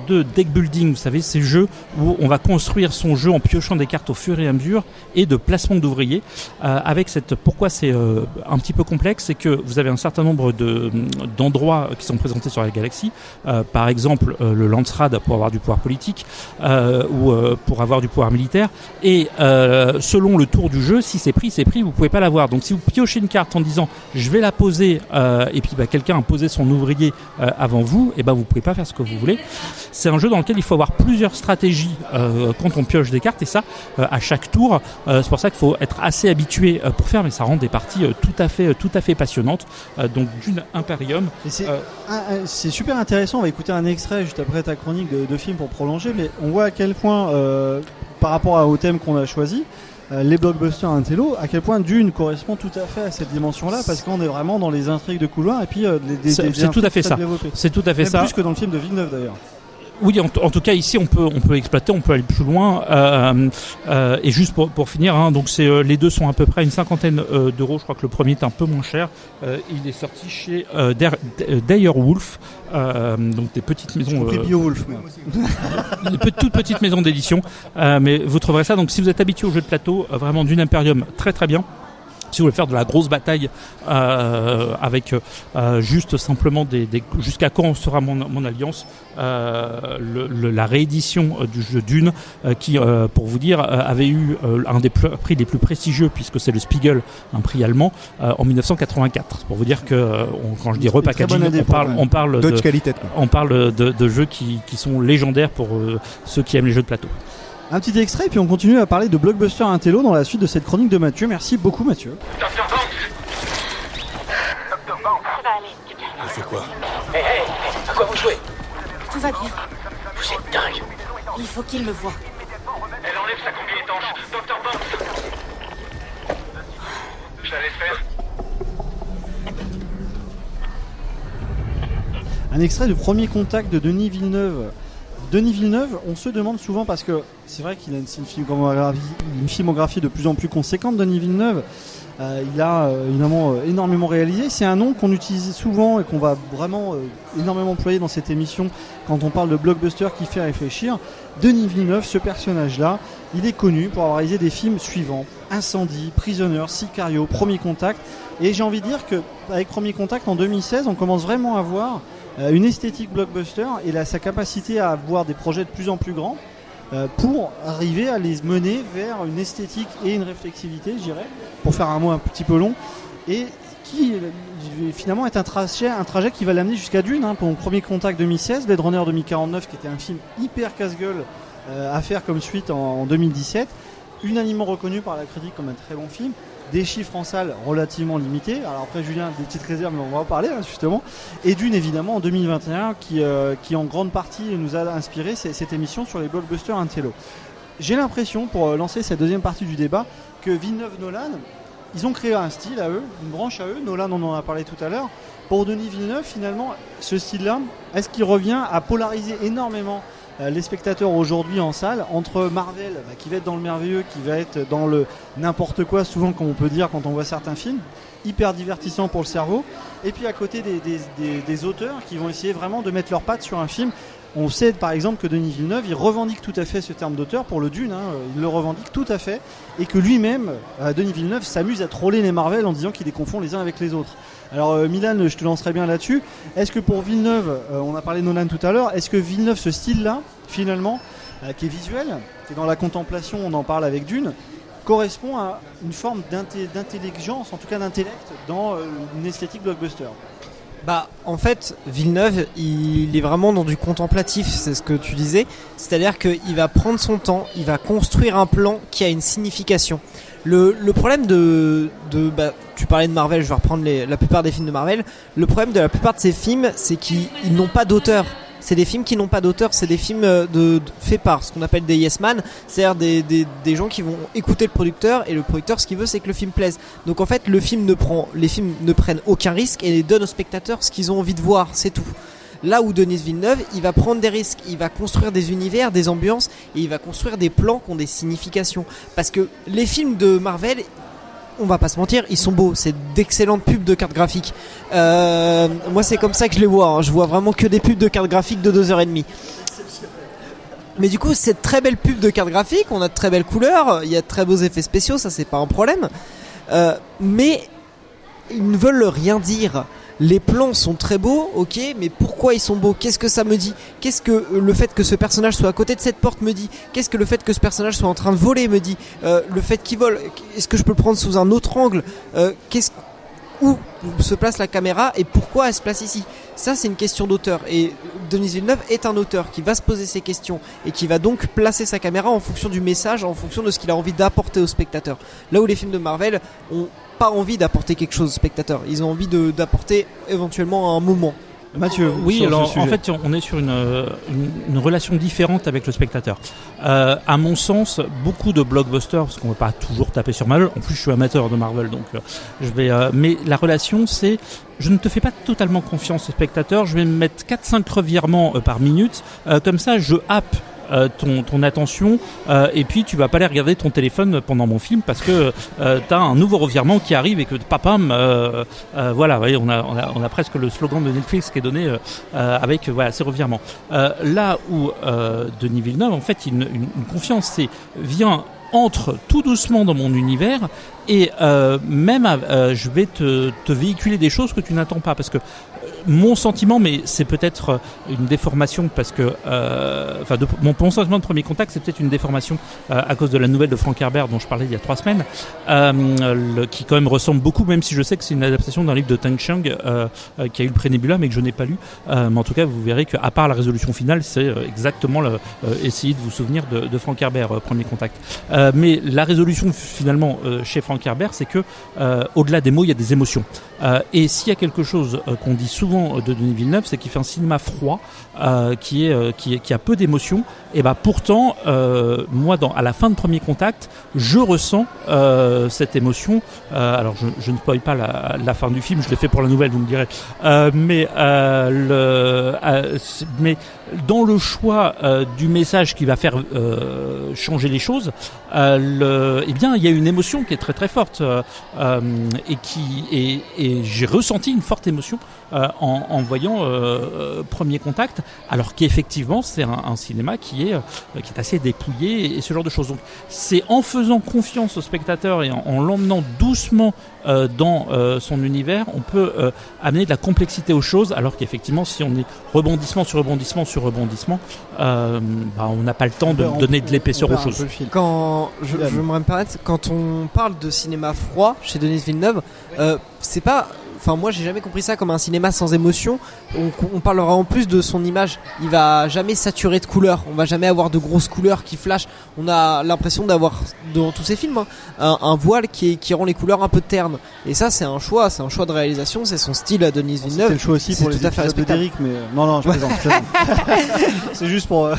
Speaker 9: de deck building, vous savez, ces jeux où on va construire son jeu en piochant des cartes au fur et à mesure, et de placement d'ouvriers. Euh, avec cette, pourquoi c'est euh, un petit peu complexe, c'est que vous avez un certain nombre de d'endroits qui sont présentés sur la galaxie. Euh, par exemple, le Landsrad pour avoir du pouvoir politique ou pour avoir du pouvoir militaire. Et selon le tour du jeu, si c'est pris, c'est pris, vous pouvez pas l'avoir. Donc si vous piochez une carte en disant je vais la poser et puis bah, quelqu'un a posé son ouvrier avant vous, et ben vous pouvez pas faire ce que vous voulez. C'est un jeu dans lequel il faut avoir plusieurs stratégies euh, quand on pioche des cartes et ça euh, à chaque tour. Euh, c'est pour ça qu'il faut être assez habitué pour faire, mais ça rend des parties tout à fait, tout à fait passionnantes. Donc d'une Imperium.
Speaker 8: C'est super intéressant. On va écouter un extrait juste après ta chronique de, de film pour prolonger, mais on voit à quel point, par rapport au thème qu'on a choisi, euh, les blockbusters Intello, à quel point Dune correspond tout à fait à cette dimension-là, parce qu'on est vraiment dans les intrigues de couloir et puis euh, des, des- des
Speaker 9: c'est tout à fait ça. C'est tout à fait
Speaker 8: Même
Speaker 9: ça.
Speaker 8: Plus que dans le film de Villeneuve d'ailleurs.
Speaker 9: Oui, en, en tout cas ici on peut on peut exploiter, on peut aller plus loin. Euh, euh, et juste pour, pour finir, hein, donc c'est euh, les deux sont à peu près une cinquantaine euh, d'euros. Je crois que le premier est un peu moins cher. Euh, il est sorti chez euh, euh, Wolf, euh, donc des petites maisons.
Speaker 8: J'ai compris
Speaker 9: euh,
Speaker 8: BioWolf, moi.
Speaker 9: une pe- toute petite maison d'édition. Euh, mais vous trouverez ça. Donc si vous êtes habitué au jeu de plateau, euh, vraiment d'une Imperium, très très bien. Si vous voulez faire de la grosse bataille euh, avec euh, juste simplement des, des- jusqu'à quand sera mon, mon alliance, euh, le- le- la réédition du jeu Dune, qui, pour vous dire, avait eu un des prix les plus prestigieux puisque c'est le Spiegel, un prix allemand, en 1984. Pour vous dire que on- quand je dis repackaging, on parle,
Speaker 7: le-
Speaker 9: on parle de
Speaker 7: qualité, quoi.
Speaker 9: on parle de, de jeux qui, qui sont légendaires pour ceux qui aiment les jeux de plateau.
Speaker 8: Un petit extrait, et puis on continue à parler de blockbuster Intello dans la suite de cette chronique de Mathieu. Merci beaucoup, Mathieu.
Speaker 13: Docteur Banks Docteur Banks Ça va aller.
Speaker 6: Il fait quoi?
Speaker 13: Hé, hé, à quoi vous jouez?
Speaker 11: Tout va bien.
Speaker 13: Vous êtes dingue.
Speaker 11: Il faut qu'il me voie.
Speaker 13: Elle enlève sa combi étanche. Docteur Banks Je la laisse faire.
Speaker 8: Un extrait du premier contact de Denis Villeneuve. Denis Villeneuve, on se demande souvent parce que c'est vrai qu'il a une, filmographie, de plus en plus conséquente. Denis Villeneuve, Euh, il a euh, évidemment euh, énormément réalisé. C'est un nom qu'on utilise souvent et qu'on va vraiment énormément employer dans cette émission quand on parle de blockbuster qui fait réfléchir. Denis Villeneuve, ce personnage-là, il est connu pour avoir réalisé des films suivants Incendie, Prisoner, Sicario, Premier Contact. Et j'ai envie de dire que avec Premier Contact en 2016, on commence vraiment à voir une esthétique blockbuster et sa capacité à avoir des projets de plus en plus grands euh, pour arriver à les mener vers une esthétique et une réflexivité, je dirais, pour faire un mot un petit peu long, et qui euh, finalement est un trajet, qui va l'amener jusqu'à Dune. Hein, pour mon premier contact 2016, Blade Runner 2049, qui était un film hyper casse-gueule euh, à faire comme suite en 2017, unanimement reconnu par la critique comme un très bon film. Des chiffres en salle relativement limités. Alors après Julien, des petites réserves, mais on va en parler hein, justement. Et Dune évidemment en 2021 qui, euh, qui en grande partie nous a inspiré cette émission sur les blockbusters Intello. J'ai l'impression, pour euh, lancer cette deuxième partie du débat, que Villeneuve-Nolan, ils ont créé un style à eux, une branche à eux. Nolan, on en a parlé tout à l'heure. Pour Denis Villeneuve, finalement, ce style-là, est-ce qu'il revient à polariser énormément les spectateurs aujourd'hui en salle entre Marvel, bah, qui va être dans le merveilleux, qui va être dans le n'importe quoi, souvent comme on peut dire quand on voit certains films, hyper divertissant pour le cerveau, et puis à côté des auteurs qui vont essayer vraiment de mettre leurs pattes sur un film. On sait par exemple que Denis Villeneuve, il revendique tout à fait ce terme d'auteur pour le Dune, hein, il le revendique tout à fait, et que lui-même, euh, Denis Villeneuve, s'amuse à troller les Marvel en disant qu'il les confond les uns avec les autres. Alors euh, Milan, je te lancerai bien là-dessus. Est-ce que pour Villeneuve, euh, on a parlé de Nolan tout à l'heure, est-ce que Villeneuve, ce style-là, finalement, euh, qui est visuel, qui est dans la contemplation, on en parle avec Dune, correspond à une forme d'intelligence, en tout cas d'intellect, dans une esthétique blockbuster?
Speaker 5: Bah, en fait, Villeneuve, il est vraiment dans du contemplatif, c'est ce que tu disais. C'est-à-dire qu'il va prendre son temps, il va construire un plan qui a une signification. Le, problème de, bah, tu parlais de Marvel, je vais reprendre la plupart des films de Marvel. Le problème de la plupart de ces films, c'est qu'ils ils n'ont pas d'auteur. C'est des films qui n'ont pas d'auteur, c'est des films euh, de, faits par ce qu'on appelle des yes man, c'est-à-dire des, gens qui vont écouter le producteur et le producteur ce qu'il veut c'est que le film plaise. Donc en fait les films ne prennent aucun risque et les donnent aux spectateurs ce qu'ils ont envie de voir, c'est tout. Là où Denis Villeneuve, il va prendre des risques, il va construire des univers, des ambiances et il va construire des plans qui ont des significations. Parce que les films de Marvel, on va pas se mentir, ils sont beaux. C'est d'excellentes pubs de cartes graphiques. Euh, moi, c'est comme ça que je les vois. hein. Je vois vraiment que des pubs de cartes graphiques de 2h30. Mais du coup, c'est de très belles pubs de cartes graphiques. On a de très belles couleurs. Il y a de très beaux effets spéciaux. Ça, c'est pas un problème. Euh, mais ils ne veulent rien dire. Les plans sont très beaux, ok, mais pourquoi ils sont beaux? Qu'est-ce que ça me dit? Qu'est-ce que euh, le fait que ce personnage soit à côté de cette porte me dit? Qu'est-ce que le fait que ce personnage soit en train de voler me dit? Euh, Le fait qu'il vole, est-ce que je peux le prendre sous un autre angle? Euh, où se place la caméra et pourquoi elle se place ici? Ça, c'est une question d'auteur. Et Denis Villeneuve est un auteur qui va se poser ces questions et qui va donc placer sa caméra en fonction du message, en fonction de ce qu'il a envie d'apporter au spectateur. Là où les films de Marvel ont pas envie d'apporter quelque chose au spectateur, ils ont envie d'apporter éventuellement un moment.
Speaker 8: Mathieu,
Speaker 9: Oui,
Speaker 8: sur ce
Speaker 9: alors en fait, on est sur une, euh, une, une relation différente avec le spectateur. Euh, à mon sens, beaucoup de blockbusters, parce qu'on ne va pas toujours taper sur Marvel. En plus, je suis amateur de Marvel, donc euh, je vais. euh, mais la relation, c'est, je ne te fais pas totalement confiance au spectateur. Je vais me mettre 4-5 revirements euh, par minute. Euh, comme ça, je happe. Euh, ton, attention euh, et puis tu vas pas aller regarder ton téléphone pendant mon film parce que euh, tu as un nouveau revirement qui arrive et que papam euh, voilà on, a, on, a, presque le slogan de Netflix qui est donné avec voilà ces revirements. Là où Denis Villeneuve en fait une, une, confiance c'est viens entre tout doucement dans mon univers et même je vais te, te véhiculer des choses que tu n'attends pas parce que mon sentiment, mais c'est peut-être euh, une déformation parce que, euh, enfin, de, mon, mon sentiment de premier contact, c'est peut-être une déformation euh, à cause de la nouvelle de Frank Herbert dont je parlais il y a trois semaines, euh, le, qui quand même ressemble beaucoup, même si je sais que c'est une adaptation d'un livre de Tang Chiang euh, qui a eu le Prénébula, mais que je n'ai pas lu. Mais en tout cas, vous verrez qu'à part la résolution finale, c'est exactement le, essayer de vous souvenir de, de Frank Herbert, premier contact. Mais la résolution finalement chez Frank Herbert, c'est que au-delà des mots, il y a des émotions. Euh, et s'il y a quelque chose euh, qu'on dit souvent de Denis Villeneuve, c'est qu'il fait un cinéma froid, euh, qui est euh, qui, a peu d'émotions. Et bah pourtant, euh, moi, à la fin de Premier Contact, je ressens euh, cette émotion. Euh, alors, je, ne spoil pas la, fin du film, je l'ai fait pour la nouvelle, vous me direz. Euh, euh, euh, mais dans le choix euh, du message qui va faire euh, changer les choses, euh, eh bien, il y a une émotion qui est très très forte euh, et qui et j'ai ressenti une forte émotion euh, en, en voyant euh, euh, Premier Contact, alors qu'effectivement c'est un, un cinéma qui est qui est assez dépouillé et, et ce genre de choses. Donc c'est en faisant confiance au spectateur et en, en l'emmenant doucement dans son univers, on peut amener de la complexité aux choses, alors qu'effectivement si on est rebondissement sur rebondissement sur rebondissement, bah, on n'a pas le temps de
Speaker 5: On-
Speaker 9: donner de l'épaisseur aux choses.
Speaker 5: Quand je, je me permettre, quand on parle de cinéma froid chez Denis Villeneuve, euh, c'est pas. Enfin, moi, j'ai jamais compris ça comme un cinéma sans émotion. On, on parlera en plus de son image. Il va jamais saturer de couleurs. On va jamais avoir de grosses couleurs qui flashent. On a l'impression d'avoir dans tous ses films hein, un, un voile qui, rend les couleurs un peu ternes. Et ça, c'est un choix. C'est un choix de réalisation. C'est son style à Denis Villeneuve.
Speaker 8: C'était le choix aussi
Speaker 5: C'est
Speaker 8: pour les
Speaker 5: tout à fait
Speaker 8: de. Derrick, mais euh, non, non, je plaisante. je plaisante. C'est juste pour, euh,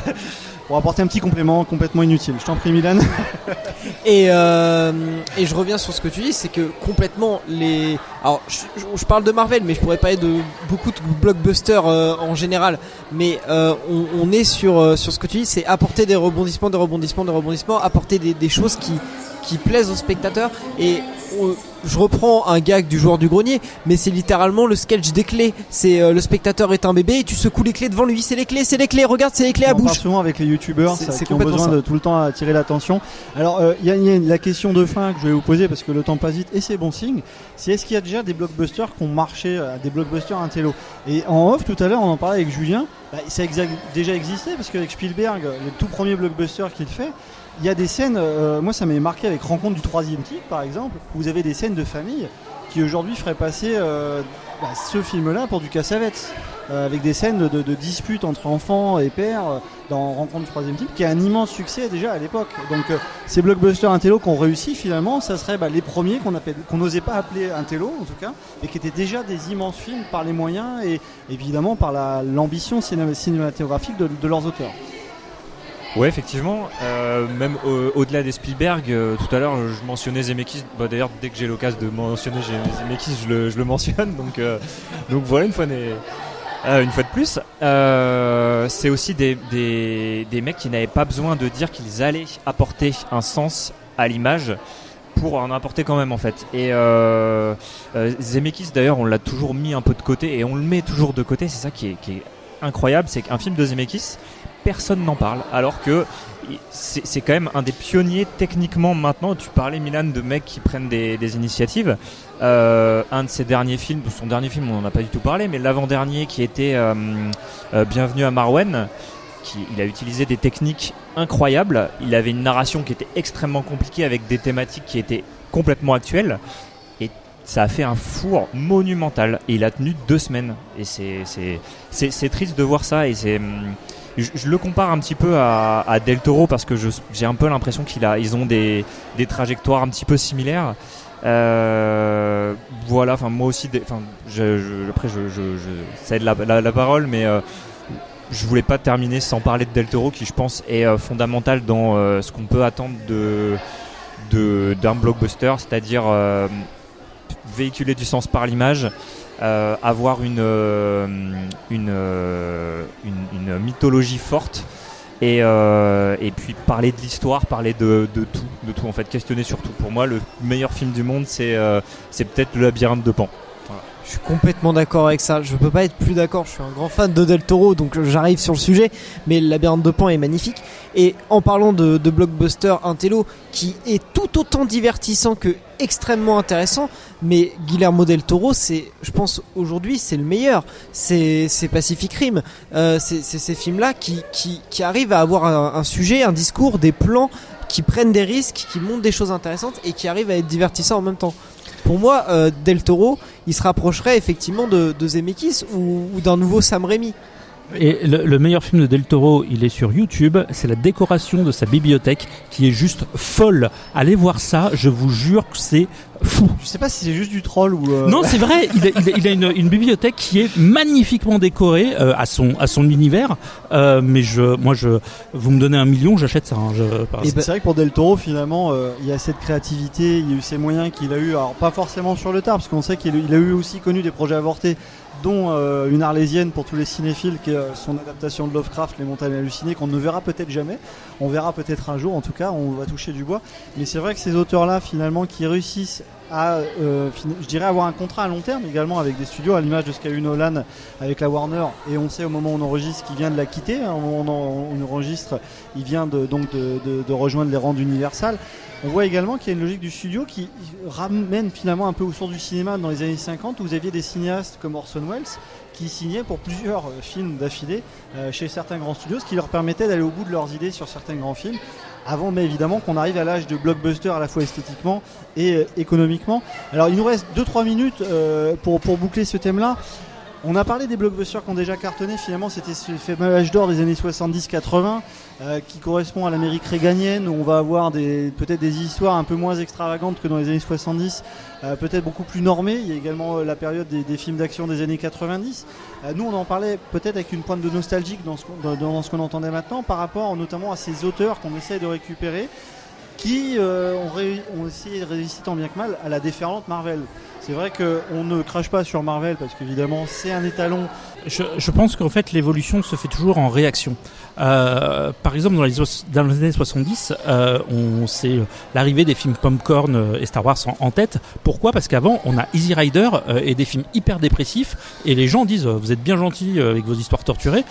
Speaker 8: pour apporter un petit complément complètement inutile. Je t'en prie, Milan.
Speaker 5: Et, euh, et je reviens sur ce que tu dis, c'est que complètement les. Alors, je, parle de Marvel, mais je pourrais parler de beaucoup de blockbusters euh, en général. Mais euh, on, est sur euh, sur ce que tu dis, c'est apporter des rebondissements, des rebondissements, des rebondissements, apporter des, des choses qui qui plaisent aux spectateurs. Et on- je reprends un gag du joueur du grenier, mais c'est littéralement le sketch des clés. C'est euh, le spectateur est un bébé et tu secoues les clés devant lui. C'est les clés, c'est les clés. Regarde, c'est les clés à
Speaker 8: On parle
Speaker 5: bouche.
Speaker 8: souvent avec les youtubeurs qui ont besoin
Speaker 5: ça.
Speaker 8: de tout le temps attirer l'attention. Alors euh, il y, a- il y a la question de fin que je vais vous poser parce que le temps passe vite et c'est bon signe. C'est est-ce qu'il y a déjà des blockbusters qui ont marché, euh, des blockbusters intello? Et en off tout à l'heure on en parlait avec Julien, bah, ça a déjà existé parce qu'avec Spielberg, le tout premier blockbuster qu'il fait, il y a des scènes, euh, moi ça m'est marqué avec Rencontre du troisième type par exemple, où vous avez des scènes de famille qui aujourd'hui feraient passer euh, bah, ce film-là pour du cassavette. Euh, avec des scènes de, disputes entre enfants et pères euh, dans Rencontre du troisième type, qui a un immense succès déjà à l'époque. Donc ces blockbusters intello qu'on réussit finalement, ça serait bah, les premiers qu'on n'osait pas appeler intello en tout cas, et qui étaient déjà des immenses films par les moyens et évidemment par la- l'ambition cinéma- cinématographique de leurs auteurs.
Speaker 10: Ouais, effectivement. Euh, même au- au-delà des Spielberg, euh, tout à l'heure, je mentionnais Zemeckis. Bah, D'ailleurs, dès que j'ai l'occasion de mentionner Zemeckis, je le, je le mentionne. Donc, euh, donc voilà, une fois, une fois de plus. C'est aussi des, des, des mecs qui n'avaient pas besoin de dire qu'ils allaient apporter un sens à l'image pour en apporter quand même en fait. Et Zemeckis d'ailleurs on l'a toujours mis un peu de côté et on le met toujours de côté. C'est ça qui est, qui est incroyable, c'est qu'un film de Zemeckis, personne n'en parle, alors que c'est quand même un des pionniers techniquement maintenant. Tu parlais Milan de mecs qui prennent des, initiatives. Euh, un de ses derniers films, son dernier film on n'en a pas du tout parlé, mais l'avant-dernier qui était euh, euh, Bienvenue à Marwen, qui, il a utilisé des techniques incroyables. Il avait une narration qui était extrêmement compliquée avec des thématiques qui étaient complètement actuelles. Et ça a fait un four monumental. Et il a tenu deux semaines. Et c'est triste de voir ça. Et c'est, hum, je, le compare un petit peu à, à Del Toro parce que j'ai un peu l'impression qu'il a, ils ont des, des trajectoires un petit peu similaires. Euh, voilà, enfin moi aussi, enfin, après je, je, cède la, la, parole, mais euh, je voulais pas terminer sans parler de Del Toro, qui je pense est euh, fondamental dans euh, ce qu'on peut attendre de- d'un blockbuster, c'est-à-dire euh, véhiculer du sens par l'image, euh, avoir une euh, euh, une mythologie forte. Et, puis parler de l'histoire, parler de, de tout, de tout en fait, questionner sur tout. Pour moi, le meilleur film du monde, c'est peut-être le labyrinthe de Pan.
Speaker 5: Je suis complètement d'accord avec ça. Je peux pas être plus d'accord. Je suis un grand fan de Del Toro, donc j'arrive sur le sujet. Mais le labyrinthe de Pan est magnifique. Et en parlant de, de blockbuster Intello, qui est tout autant divertissant que extrêmement intéressant, mais Guillermo del Toro, c'est, je pense aujourd'hui, c'est le meilleur. C'est, Pacific Rim. Euh, c'est ces films-là qui, qui, qui arrivent à avoir un, un sujet, un discours, des plans qui prennent des risques, qui montrent des choses intéressantes et qui arrivent à être divertissants en même temps. Pour moi, euh, Del Toro, il se rapprocherait effectivement de, de Zemeckis ou, ou d'un nouveau Sam Raimi.
Speaker 9: Et le, le meilleur film de Del Toro, il est sur YouTube. C'est la décoration de sa bibliothèque qui est juste folle. Allez voir ça, je vous jure que c'est fou.
Speaker 8: Je sais pas si c'est juste du troll ou. euh,
Speaker 9: Non, c'est vrai. Il a, il a- il a une, une bibliothèque qui est magnifiquement décorée euh, à son à son univers. Euh, mais je, moi, je, vous me donnez un million, j'achète ça. hein, je,
Speaker 8: Et c'est vrai que pour Del Toro, finalement, euh, il y a cette créativité, il y a eu ces moyens qu'il a eu, alors pas forcément sur le tard, parce qu'on sait qu'il il a eu aussi connu des projets avortés, dont euh, une arlésienne pour tous les cinéphiles, qui est euh, son adaptation de Lovecraft, Les Montagnes Hallucinées, qu'on ne verra peut-être jamais. On verra peut-être un jour, en tout cas, on va toucher du bois. Mais c'est vrai que ces auteurs-là, finalement, qui réussissent à, euh, je dirais, avoir un contrat à long terme également avec des studios, à l'image de ce qu'a eu Nolan avec la Warner, et on sait au moment où on enregistre qu'il vient de la quitter, hein, au moment où on, enregistre, il vient de, donc de, rejoindre les rangs d'Universal. On voit également qu'il y a une logique du studio qui ramène finalement un peu au source du cinéma dans les années 50 où vous aviez des cinéastes comme Orson Welles qui signaient pour plusieurs euh, films d'affilée euh, chez certains grands studios, ce qui leur permettait d'aller au bout de leurs idées sur certains grands films. Avant, mais évidemment, qu'on arrive à l'âge de blockbuster à la fois esthétiquement et euh, économiquement. Alors, il nous reste 2-3 minutes pour, pour boucler ce thème-là. On a parlé des blockbusters qui ont déjà cartonné. Finalement, c'était ce fameux âge d'or des années 70-80 euh, qui correspond à l'Amérique réganienne où on va avoir peut-être des histoires un peu moins extravagantes que dans les années 70, euh, peut-être beaucoup plus normées. Il y a également euh, la période des, films d'action des années 90. Euh, nous, on en parlait peut-être avec une pointe de nostalgique dans ce qu'on, dans, dans ce qu'on entendait maintenant par rapport notamment à ces auteurs qu'on essaie de récupérer qui euh, ont, réu- ont essayé de résister tant bien que mal à la déferlante Marvel. C'est vrai qu'on ne crache pas sur Marvel parce qu'évidemment c'est un étalon.
Speaker 9: Je, je pense qu'en fait l'évolution se fait toujours en réaction. Euh, par exemple, dans les, années 70, euh, on c'est l'arrivée des films Popcorn euh, et Star Wars en, tête. Pourquoi? Parce qu'avant, on a Easy Rider euh, et des films hyper dépressifs, et les gens disent vous êtes bien gentils avec vos histoires torturées,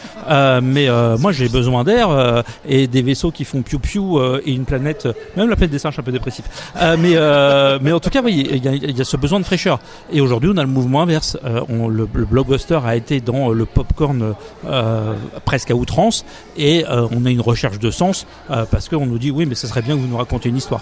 Speaker 9: mais moi j'ai besoin d'air et des vaisseaux qui font piou piou et une planète, même la planète des singes un peu dépressif. Mais mais en tout cas, oui, il y a, y a ce besoin de fraîcheur. Et aujourd'hui, on a le mouvement inverse. On, le, le blockbuster a été dans le popcorn presque à outrance et euh, on a une recherche de sens euh, parce qu'on nous dit oui mais ce serait bien que vous nous racontiez une histoire.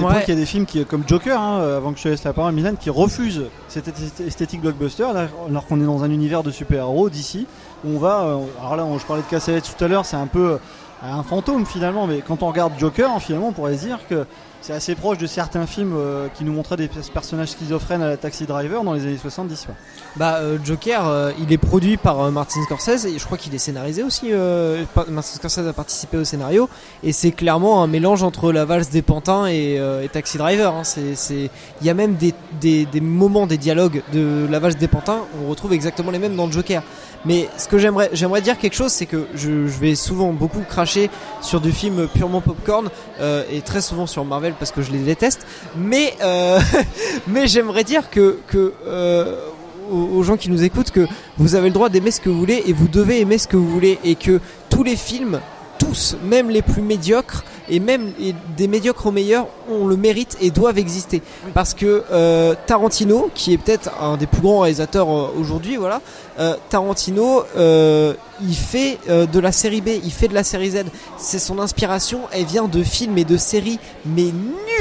Speaker 8: Point qu'il y a des films qui, comme Joker, hein, euh, avant que je te laisse la parole, Milan, qui refusent cette esth- esthétique blockbuster, là, alors qu'on est dans un univers de super-héros d'ici, où on va. euh, alors là, on- je parlais de Cassavetes tout à l'heure, c'est un peu un fantôme finalement, mais quand on regarde Joker, finalement, on pourrait se dire que c'est assez proche de certains films euh, qui nous montraient des personnages schizophrènes à la Taxi Driver dans les années 70. quoi.
Speaker 5: Bah euh, Joker, euh, il est produit par Martin Scorsese et je crois qu'il est scénarisé aussi. Martin Scorsese a participé au scénario et c'est clairement un mélange entre la valse des pantins et, Taxi Driver. hein. Il y a même des, moments, des dialogues de la valse des pantins. On retrouve exactement les mêmes dans Joker. Mais ce que j'aimerais, dire quelque chose, c'est que je, je vais souvent beaucoup cracher sur du film purement popcorn et très souvent sur Marvel parce que je les déteste. Mais euh, mais j'aimerais dire que que euh, aux, gens qui nous écoutent que vous avez le droit d'aimer ce que vous voulez et vous devez aimer ce que vous voulez et que tous les films tous, même les plus médiocres et même et des médiocres aux meilleurs, ont le mérite et doivent exister. Parce que euh, Tarantino, qui est peut-être un des plus grands réalisateurs euh, aujourd'hui, voilà, euh, Tarantino, il fait euh, de la série B, il fait de la série Z. C'est son inspiration, elle vient de films et de séries, mais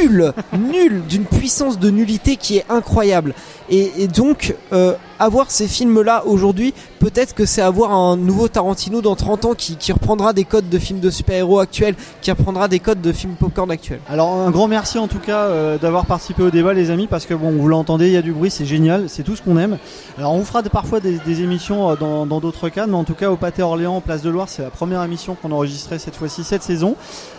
Speaker 5: nul, nul, d'une puissance de nullité qui est incroyable. Et, donc, euh, avoir ces films-là aujourd'hui, peut-être que c'est avoir un nouveau Tarantino dans 30 ans qui, reprendra des codes de films de super-héros actuels, qui reprendra des codes de films popcorn actuels.
Speaker 8: Alors un grand merci en tout cas euh, d'avoir participé au débat les amis parce que bon vous l'entendez il y a du bruit c'est génial c'est tout ce qu'on aime. Alors on fera parfois des, des émissions dans d'autres cas mais en tout cas au Pâté Orléans Place de Loire c'est la première émission qu'on a enregistrée cette fois-ci cette saison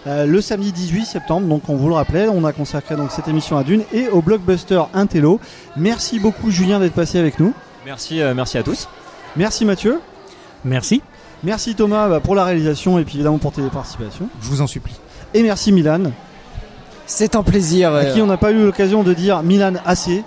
Speaker 8: Euh, le samedi 18 septembre donc on vous le rappelait on a consacré donc cette émission à Dune et au blockbuster Intello. Merci beaucoup Julien d'être passé avec nous.
Speaker 10: Merci, euh, merci à tous.
Speaker 8: Merci Mathieu.
Speaker 9: Merci.
Speaker 8: Merci Thomas bah, pour la réalisation et puis évidemment pour tes participations.
Speaker 7: Je vous en supplie.
Speaker 8: Et merci Milan.
Speaker 5: C'est un plaisir.
Speaker 8: À
Speaker 5: euh,
Speaker 8: qui on n'a pas eu l'occasion de dire Milan assez,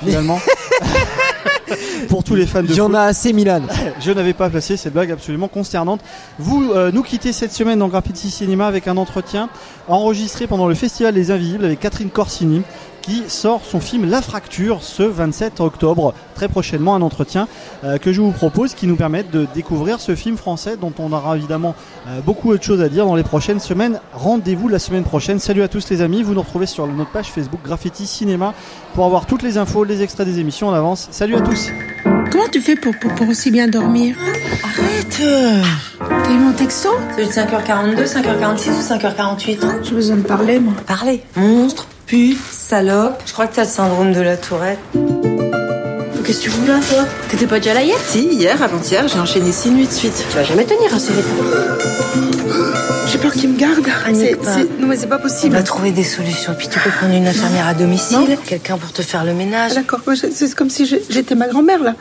Speaker 8: finalement. Pour tous les fans de
Speaker 5: Il y en a assez Milan.
Speaker 8: Je n'avais pas placé cette blague absolument consternante. Vous euh, nous quittez cette semaine dans Graffiti Cinéma avec un entretien enregistré pendant le Festival des Invisibles avec Catherine Corsini qui sort son film La Fracture ce 27 octobre. Très prochainement un entretien euh, que je vous propose qui nous permette de découvrir ce film français dont on aura évidemment euh, beaucoup de choses à dire dans les prochaines semaines. Rendez-vous la semaine prochaine. Salut à tous les amis. Vous nous retrouvez sur notre page Facebook Graffiti Cinéma pour avoir toutes les infos, les extraits des émissions en avance. Salut à tous.
Speaker 14: Comment tu fais pour, pour, pour aussi bien dormir? Arrête T'as eu mon texto?
Speaker 11: De 5h42, 5h46 ou 5h48
Speaker 14: J'ai besoin de parler, moi.
Speaker 11: Parlez. Monstre, pute, salope. Je crois que t'as le syndrome de la tourette.
Speaker 14: Qu'est-ce que tu fous là, toi? T'étais pas déjà là hier?
Speaker 11: Si, hier, avant-hier, j'ai enchaîné 6 nuits de suite. Tu vas jamais tenir à ce rythme.
Speaker 14: J'ai peur qu'il me garde.
Speaker 11: Panique
Speaker 14: C'est-
Speaker 11: pas.
Speaker 14: c'est- Non, mais c'est pas
Speaker 11: On
Speaker 14: possible.
Speaker 11: va trouver des solutions. Puis tu peux prendre une infirmière à domicile, quelqu'un pour te faire le ménage.
Speaker 14: D'accord, c'est comme si j'étais ma grand-mère, là.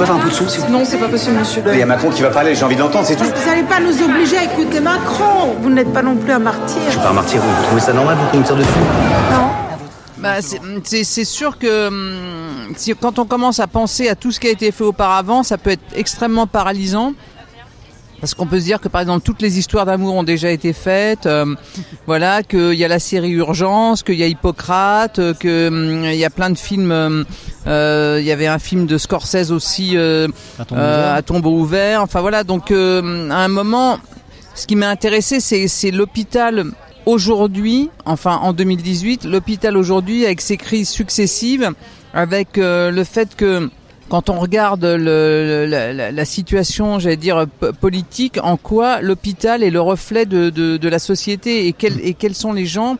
Speaker 15: Vous un de vous plaît
Speaker 14: Non, c'est pas possible, monsieur.
Speaker 15: Il y a Macron qui va parler, j'ai envie de l'entendre, c'est tout.
Speaker 14: Vous n'allez pas nous obliger à écouter Macron. Vous n'êtes pas non plus un martyr.
Speaker 15: Je suis pas un martyr, vous trouvez ça normal pour qu'on me tire dessus?
Speaker 16: Bah, c'est- c'est sûr que hum, quand on commence à penser à tout ce qui a été fait auparavant, ça peut être extrêmement paralysant. Parce qu'on peut se dire que par exemple toutes les histoires d'amour ont déjà été faites, euh, voilà, qu'il y a la série Urgence, qu'il y a Hippocrate, euh, que hum, y a plein de films. hum, euh, Il y avait un film de Scorsese aussi euh,
Speaker 8: À tombeau
Speaker 16: euh,
Speaker 8: ouvert.
Speaker 16: à tombeau ouvert. Enfin voilà, donc euh, à un moment, ce qui m'a intéressé, c'est c'est l'hôpital aujourd'hui, enfin en 2018, l'hôpital aujourd'hui avec ses crises successives, avec le fait que quand on regarde le, la, situation, j'allais dire politique, en quoi l'hôpital est le reflet de, de, la société et, quels et quels sont les gens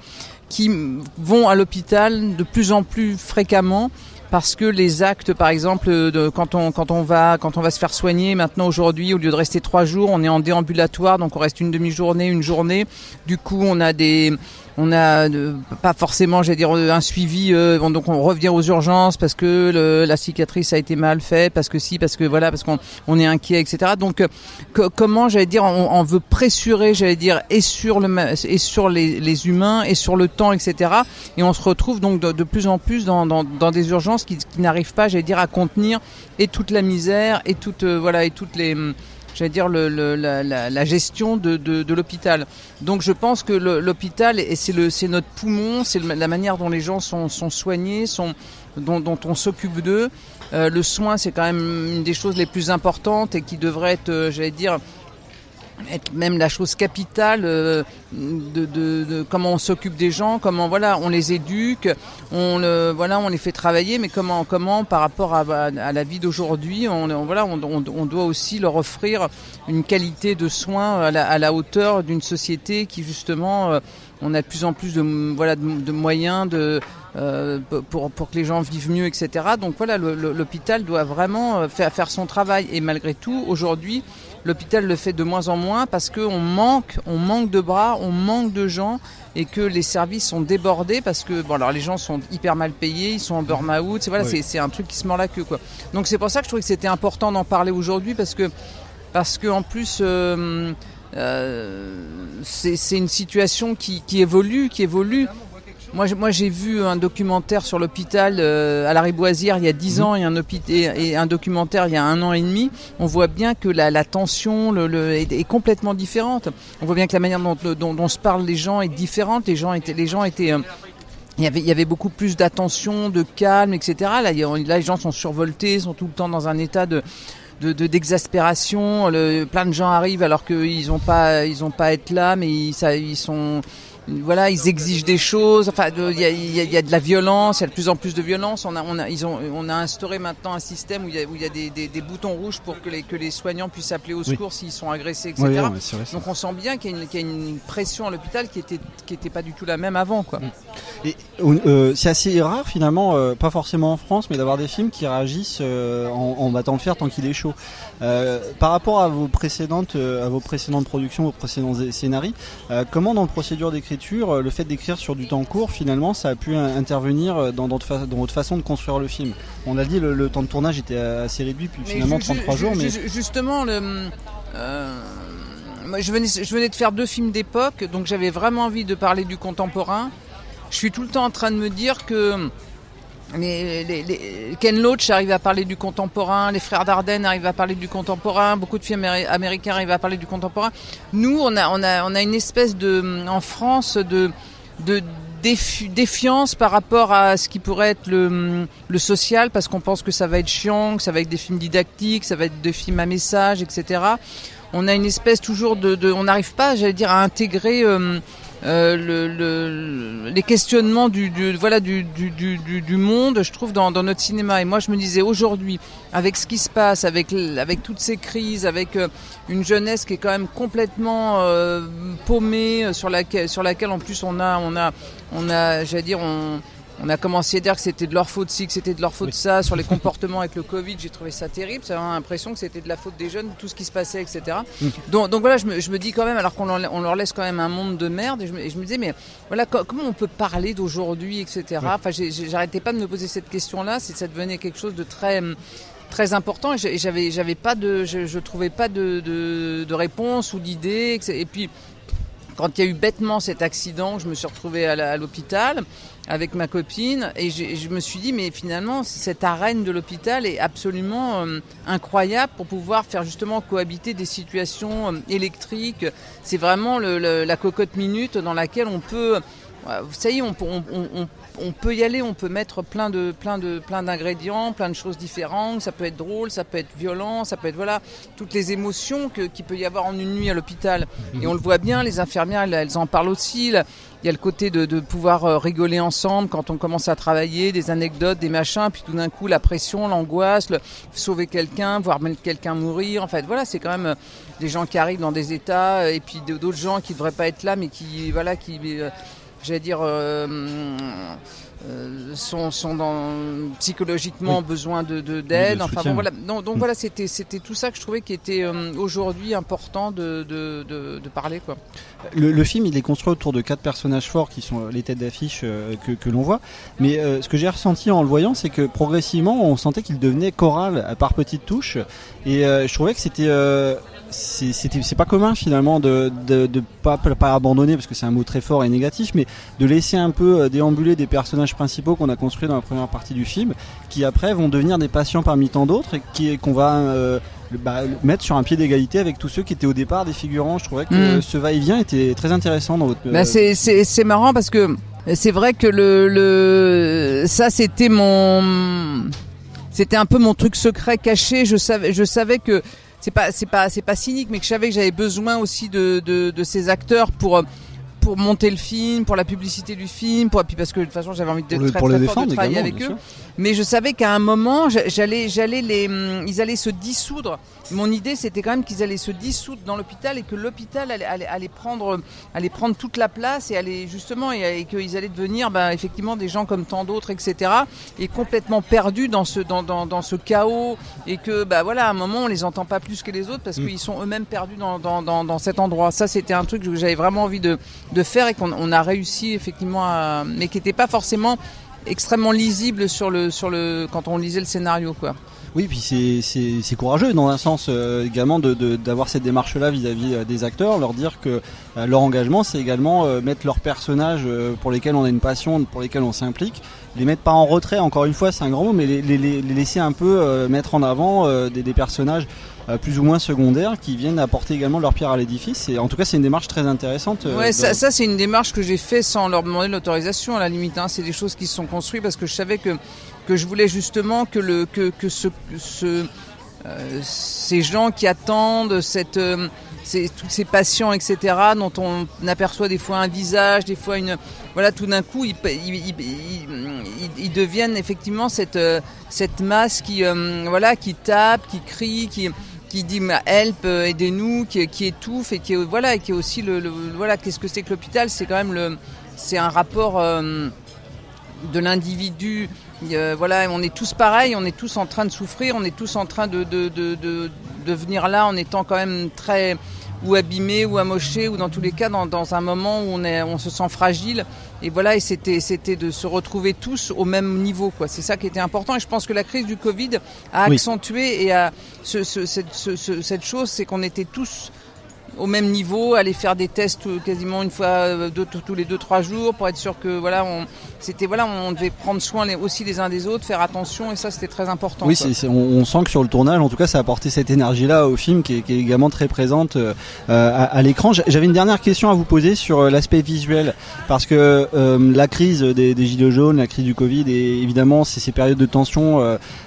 Speaker 16: qui vont à l'hôpital de plus en plus fréquemment parce que les actes, par exemple, de, quand on quand on va quand on va se faire soigner maintenant aujourd'hui, au lieu de rester trois jours, on est en déambulatoire, donc on reste une demi-journée, une journée. Du coup, on a des on a euh, pas forcément, j'allais dire, un suivi. euh, donc on revient aux urgences parce que la cicatrice a été mal faite, parce que si, parce que voilà, parce qu'on on est inquiet, etc. Donc euh, co- comment, j'allais dire, on, on veut pressurer, j'allais dire, et sur le et sur les, humains et sur le temps, etc. Et on se retrouve donc de, plus en plus dans, dans, des urgences qui, qui n'arrivent pas, j'allais dire, à contenir et toute la misère et toute euh, voilà et toutes les j'allais dire le, le- la, la, la gestion de, de, de l'hôpital. Donc je pense que l'hôpital c'est le c'est notre poumon, c'est la manière dont les gens sont, sont soignés, sont dont, dont on s'occupe d'eux. Euh, le soin c'est quand même une des choses les plus importantes et qui devrait être, euh, j'allais dire être même la chose capitale euh, de, de, de comment on s'occupe des gens, comment voilà on les éduque, on le, voilà on les fait travailler, mais comment comment par rapport à, à- la vie d'aujourd'hui, on, voilà on, on- doit aussi leur offrir une qualité de soins à la, à la hauteur d'une société qui justement euh, on a de plus en plus de voilà de, de moyens de euh, pour, pour que les gens vivent mieux, etc. Donc voilà, l'hôpital doit vraiment euh, faire, faire son travail. Et malgré tout, aujourd'hui, l'hôpital le fait de moins en moins parce qu'on manque, on manque de bras, on manque de gens et que les services sont débordés parce que bon alors les gens sont hyper mal payés, ils sont en burn-out, c'est voilà,
Speaker 17: Oui.
Speaker 16: c'est c'est un truc qui se mord la queue quoi. Donc c'est pour ça que je trouvais que c'était important d'en parler aujourd'hui parce que parce que en plus euh, euh, c'est c'est une situation qui, qui évolue, qui évolue. Moi, j'ai- moi, j'ai vu un documentaire sur l'hôpital euh, à la Riboisière il y a 10 ans et un, et, un documentaire il y a un an et demi. On voit bien que la, la tension le, le- est, est complètement différente. On voit bien que la manière dont, dont, dont se parlent les gens est différente. Les gens étaient, les gens étaient euh, il y, avait, il y avait beaucoup plus d'attention, de calme, etc. Là, il là, les gens sont survoltés, sont tout le temps dans un état de de de- d'exaspération. Le- plein de gens arrivent alors qu'ils n'ont pas ils ont pas à être là, mais ils, ça, ils sont voilà, ils exigent des choses. Enfin, il y a, y y de la violence, il y a de plus en plus de violence. On a, on a, ils ont, on a instauré maintenant un système où il y a, où il y a des, des, des boutons rouges pour que les, que les soignants puissent appeler au
Speaker 8: Oui.
Speaker 16: secours s'ils sont agressés, etc.
Speaker 8: Oui, oui, vrai.
Speaker 16: Donc on sent bien qu'il y, a une- qu'il y a une pression à l'hôpital qui était, qui était pas du tout la même avant, quoi.
Speaker 8: Et euh, c'est assez rare finalement, euh, pas forcément en France, mais d'avoir des films qui réagissent euh, en, en battant le fer tant qu'il est chaud. Par rapport à vos précédentes, à vos précédentes productions, vos précédents scénarios, comment dans le procédure d'écriture, euh, le fait d'écrire sur du temps court, finalement, ça a pu intervenir euh, dans, dans, dans votre façon de construire le film On a dit le, le temps de tournage était assez réduit, puis
Speaker 16: Mais
Speaker 8: finalement
Speaker 16: ju-
Speaker 8: 33
Speaker 16: ju-
Speaker 8: jours, mais
Speaker 16: ju- justement, le, euh, je venais, je venais de faire deux films d'époque, donc j'avais vraiment envie de parler du contemporain. Je suis tout le temps en train de me dire que les, Ken Loach arrive à parler du contemporain, les frères Dardenne arrivent à parler du contemporain, beaucoup de films améri- américains arrivent à parler du contemporain. Nous, on a, on a, on a une espèce de, en France, de, de défi- défiance par rapport à ce qui pourrait être le, le social, parce qu'on pense que ça va être chiant, que ça va être des films didactiques, ça va être des films à message, etc. On a une espèce toujours de, de on n'arrive pas, j'allais dire, à intégrer euh, euh, le, le- les questionnements du, du voilà du, du, du, monde, je trouve, dans, dans notre cinéma. Et moi, je me disais aujourd'hui, avec ce qui se passe, avec avec toutes ces crises, avec euh, une jeunesse qui est quand même complètement euh, paumée, euh, sur laquelle sur laquelle en plus on a on a on a, j'allais dire, on on a commencé à dire que c'était de leur faute ci, que c'était de leur faute ça, sur les comportements avec le Covid, j'ai trouvé ça terrible. J'avais l'impression que c'était de la faute des jeunes, tout ce qui se passait, etc. Donc, donc voilà, je me, je me dis quand même, alors qu'on leur, on leur laisse quand même un monde de merde, et je me, et je me disais, mais voilà, co- comment on peut parler d'aujourd'hui, etc. Enfin, j'arrêtais pas de me poser cette question-là, c'est ça devenait quelque chose de très très important et j'avais j'avais pas de je, je trouvais pas de, de, de réponse ou d'idée et puis quand il y a eu bêtement cet accident, je me suis retrouvée à l'hôpital avec ma copine et je me suis dit mais finalement cette arène de l'hôpital est absolument euh, incroyable pour pouvoir faire justement cohabiter des situations euh, électriques. C'est vraiment la cocotte minute dans laquelle on peut, ça y est, on- on- peut y aller, on peut mettre plein de plein de plein d'ingrédients, plein de choses différentes. Ça peut être drôle, ça peut être violent, ça peut être voilà toutes les émotions que qu'il peut y avoir en une nuit à l'hôpital. Et on le voit bien, les infirmières elles, en parlent aussi. Il y a le côté de, pouvoir euh, rigoler ensemble quand on commence à travailler, des anecdotes, des machins, puis tout d'un coup la pression, l'angoisse, sauver quelqu'un, voir même quelqu'un mourir. En fait, voilà, c'est quand même euh, des gens qui arrivent dans des états euh, et puis d'autres gens qui devraient pas être là, mais qui voilà qui j'allais dire, euh, euh, sont, sont dans, psychologiquement
Speaker 8: Oui.
Speaker 16: besoin de
Speaker 8: Oui,
Speaker 16: d'aide.
Speaker 8: de
Speaker 16: enfin bon, voilà. Donc, donc
Speaker 8: Mm.
Speaker 16: voilà, c'était c'était tout ça que je trouvais qui était euh, aujourd'hui important de, de, de, de parler quoi.
Speaker 8: Le, le film, il est construit autour de quatre personnages forts qui sont les têtes d'affiche euh, que, que l'on voit. Mais ce que j'ai ressenti en le voyant, c'est que progressivement, on sentait qu'il devenait choral par petites touches. Et je trouvais que c'était, c'est- pas commun finalement de, de, de pas, pas abandonner parce que c'est un mot très fort et négatif, mais de laisser un peu euh, déambuler des personnages principaux qu'on a construits dans la première partie du film, qui après vont devenir des patients parmi tant d'autres et qui qu'on va euh, bah, mettre sur un pied d'égalité avec tous ceux qui étaient au départ des figurants. Je trouvais que
Speaker 16: Mm.
Speaker 8: ce va-et-vient était très intéressant dans votre.
Speaker 16: Bah, c'est marrant parce que c'est vrai que le le ça c'était mon c'était un peu mon truc secret caché. Je savais je savais que c'est pas c'est pas c'est pas cynique, mais que je savais que j'avais besoin aussi de de, de ces acteurs pour euh, pour monter le film, pour la publicité du film, pour puis parce que de toute façon j'avais envie de
Speaker 8: Pour
Speaker 16: très,
Speaker 8: pour
Speaker 16: très
Speaker 8: le
Speaker 16: fort de travailler avec eux. Mais je savais qu'à un moment j'a- j'allais j'allais les hum, ils allaient se dissoudre. Mon idée c'était quand même qu'ils allaient se dissoudre dans l'hôpital et que l'hôpital allait, allait, allait prendre allait prendre toute la place et allait justement et, et qu'ils allaient devenir bah, effectivement des gens comme tant d'autres etc. Et complètement perdus dans ce dans, dans, dans ce chaos et que bah voilà à un moment on les entend pas plus que les autres parce
Speaker 8: Mm.
Speaker 16: qu'ils sont eux-mêmes perdus dans, dans, dans, dans cet endroit. Ça c'était un truc que j'avais vraiment envie de, de faire et qu'on on a réussi effectivement à mais qui n'était pas forcément extrêmement lisible sur le sur le quand on lisait le scénario quoi.
Speaker 8: Oui, puis c'est- courageux dans un sens euh, également de- de- d'avoir cette démarche-là vis-à-vis euh, des acteurs, leur dire que euh, leur engagement, c'est également mettre leurs personnages pour lesquels on a une passion, pour lesquels on s'implique, les mettre pas en retrait. Encore une fois, c'est un grand mot, mais les, laisser un peu mettre en avant des, personnages plus ou moins secondaires qui viennent apporter également leur pierre à l'édifice. Et en tout cas, c'est une démarche très intéressante. euh,
Speaker 16: Ouais, ça, c'est une démarche que j'ai fait sans leur demander l'autorisation à la limite. Hein. C'est des choses qui se sont construites parce que je savais que que je voulais justement que le que que ce, ce euh, ces gens qui attendent cette euh, ces, tous ces patients etc dont on aperçoit des fois un visage, des fois une voilà tout d'un coup ils, ils, ils, ils- ils deviennent effectivement cette euh, cette masse qui euh, voilà qui tape, qui crie, qui qui dit help euh, aidez-nous qui, qui étouffe et qui voilà qui est aussi le, voilà qu'est-ce que c'est que l'hôpital? C'est quand même le c'est un rapport euh, de l'individu. Euh, voilà on est tous pareils on est tous en train de souffrir on est tous en train de de, de, venir là en étant quand même très ou abîmé ou amoché ou dans tous les cas dans, dans un moment où on est on se sent fragile et voilà et c'était c'était de se retrouver tous au même niveau quoi c'est ça qui était important et je pense que la crise du Covid a
Speaker 8: Oui.
Speaker 16: accentué et a ce, ce- cette, ce- ce- cette chose c'est qu'on était tous au même niveau, aller faire des tests quasiment une fois euh, deux, tous les deux trois jours pour être sûr que voilà on c'était voilà on devait prendre soin les- aussi les uns des autres, faire attention et ça c'était très important.
Speaker 8: Oui,
Speaker 16: quoi.
Speaker 8: c'est, c'est- on, on sent que sur le tournage, en tout cas, ça a apporté cette énergie-là au film qui est, qui est également très présente euh, à, à l'écran. J'a- J'avais une dernière question à vous poser sur euh, l'aspect visuel, parce que euh, la crise des, des gilets jaunes, la crise du Covid, et évidemment, c'est ces périodes de tension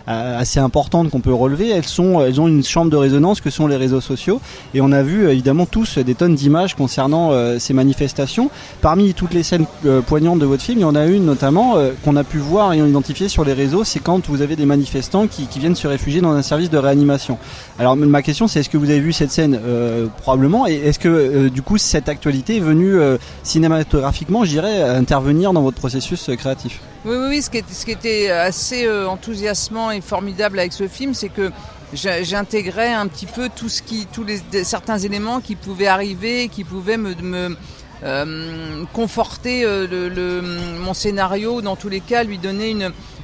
Speaker 8: assez importantes qu'on peut relever. Elles sont, elles ont une chambre de résonance que sont les réseaux sociaux, et on a vu euh, évidemment tous des tonnes d'images concernant euh, ces manifestations. Parmi toutes les scènes euh, poignantes de votre film, il y en a une notamment euh, qu'on a pu voir et identifier sur les réseaux, c'est quand vous avez des manifestants qui, qui viennent se réfugier dans un service de réanimation. Alors ma question c'est est-ce que vous avez vu cette scène? Euh, probablement et est-ce que euh, du coup cette actualité est venue euh, cinématographiquement, je dirais, intervenir dans votre processus euh, créatif?
Speaker 16: Oui, oui, oui. Ce qui, était assez euh, enthousiasmant et formidable avec ce film, c'est que j'intégrais un petit peu tout ce qui, tous les certains éléments qui pouvaient arriver, qui pouvaient me, euh, conforter euh, mon scénario, dans tous les cas, lui donner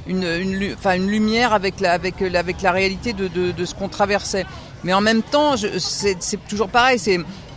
Speaker 16: une lumière avec la, avec, la- réalité de, ce qu'on traversait. Mais en même temps, c'est toujours pareil.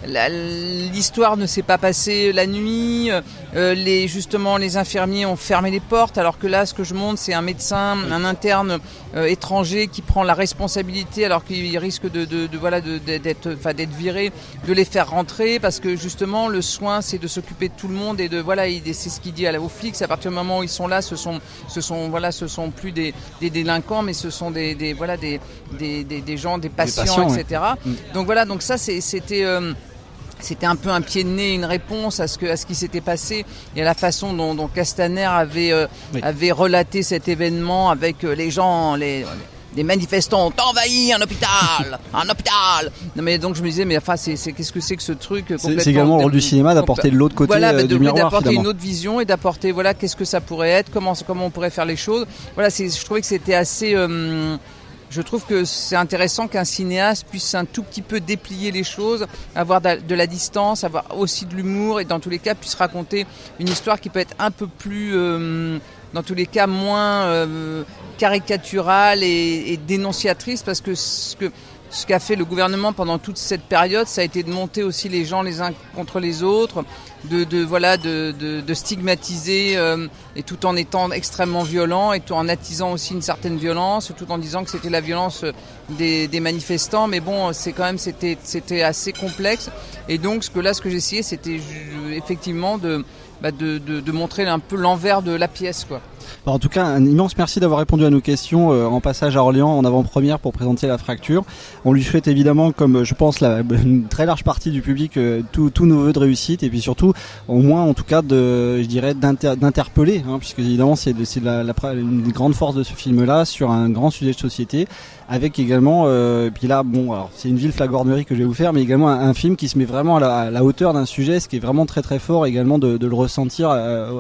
Speaker 16: L'histoire ne s'est pas passée la nuit. euh, les justement, les infirmiers ont fermé les portes, alors que là, ce que je montre, c'est un médecin, un interne euh, étranger qui prend la responsabilité, alors qu'il risque de, de, de- voilà de- de- d'être, enfin d'être viré, de les faire rentrer, parce que justement, le soin, c'est de s'occuper de tout le monde et de voilà, il- c'est ce qu'il dit à la- aux flics. À partir du moment où ils sont là, ce sont, ce sont voilà, ce sont plus des, des délinquants, mais ce sont des, des voilà des, des, des, gens, des patients, etc.
Speaker 8: Mm.
Speaker 16: Donc voilà, donc ça c'est- c'était euh, c'était un peu un pied de nez, une réponse à ce que à ce qui s'était passé et à la façon dont, dont Castaner avait euh,
Speaker 8: Oui.
Speaker 16: avait relaté cet événement avec euh, les gens, les des manifestants ont envahi un hôpital, un hôpital. Non mais donc je me disais mais enfin c'est qu'est-ce que c'est que ce truc euh,
Speaker 8: C'est- également le rôle du cinéma d'apporter de l'autre côté,
Speaker 16: Voilà,
Speaker 8: euh, du miroir,
Speaker 16: d'apporter une autre vision et d'apporter voilà qu'est-ce que ça pourrait être, comment comment on pourrait faire les choses. Voilà, c'est je trouvais que c'était assez euh, je trouve que c'est intéressant qu'un cinéaste puisse un tout petit peu déplier les choses, avoir de la distance, avoir aussi de l'humour et dans tous les cas puisse raconter une histoire qui peut être un peu plus, euh, dans tous les cas, moins euh, caricaturale et, et dénonciatrice parce que ce que ce qu'a fait le gouvernement pendant toute cette période, ça a été de monter aussi les gens les uns contre les autres, de, de voilà, de, de, de stigmatiser euh, et tout en étant extrêmement violent et tout en attisant aussi une certaine violence, tout en disant que c'était la violence des, des manifestants. Mais bon, c'est quand même c'était c'était assez complexe. Et donc ce que là, ce que j'ai essayé, c'était effectivement de, bah, de, de montrer un peu l'envers de la pièce, quoi.
Speaker 8: En tout cas, un immense merci d'avoir répondu à nos questions euh, en passage à Orléans en avant-première pour présenter la fracture. On lui souhaite évidemment, comme euh, je pense une très large partie du public, euh, tous nos voeux de réussite et puis surtout, au moins en tout cas, je dirais, d'inter- d'interpeller, hein, puisque évidemment c'est la, une des grandes forces de ce film-là sur un grand sujet de société, avec également, puis là, bon, c'est une ville flagornerie que je vais vous faire, mais également un, film qui se met vraiment à la, hauteur d'un sujet, ce qui est vraiment très très fort également de, le ressentir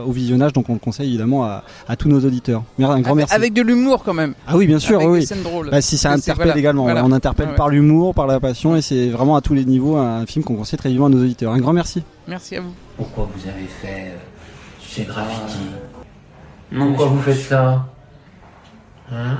Speaker 8: au visionnage, donc on le conseille évidemment à tous nos auditeurs. Un grand merci.
Speaker 16: Avec de l'humour quand même.
Speaker 8: Ah oui, bien sûr,
Speaker 16: Avec
Speaker 8: oui.
Speaker 16: des
Speaker 8: oui.
Speaker 16: scènes drôles.
Speaker 8: Bah, si ça interpelle
Speaker 16: voilà,
Speaker 8: également,
Speaker 16: voilà.
Speaker 8: on interpelle
Speaker 16: ouais.
Speaker 8: par l'humour, par la passion, et c'est vraiment à tous les niveaux un film qu'on conseille très vivement à nos auditeurs. Un grand merci.
Speaker 16: Merci à vous.
Speaker 17: Pourquoi vous avez fait euh, ces graffitis
Speaker 18: Non,
Speaker 17: Pourquoi vous faites ça?
Speaker 18: Hein?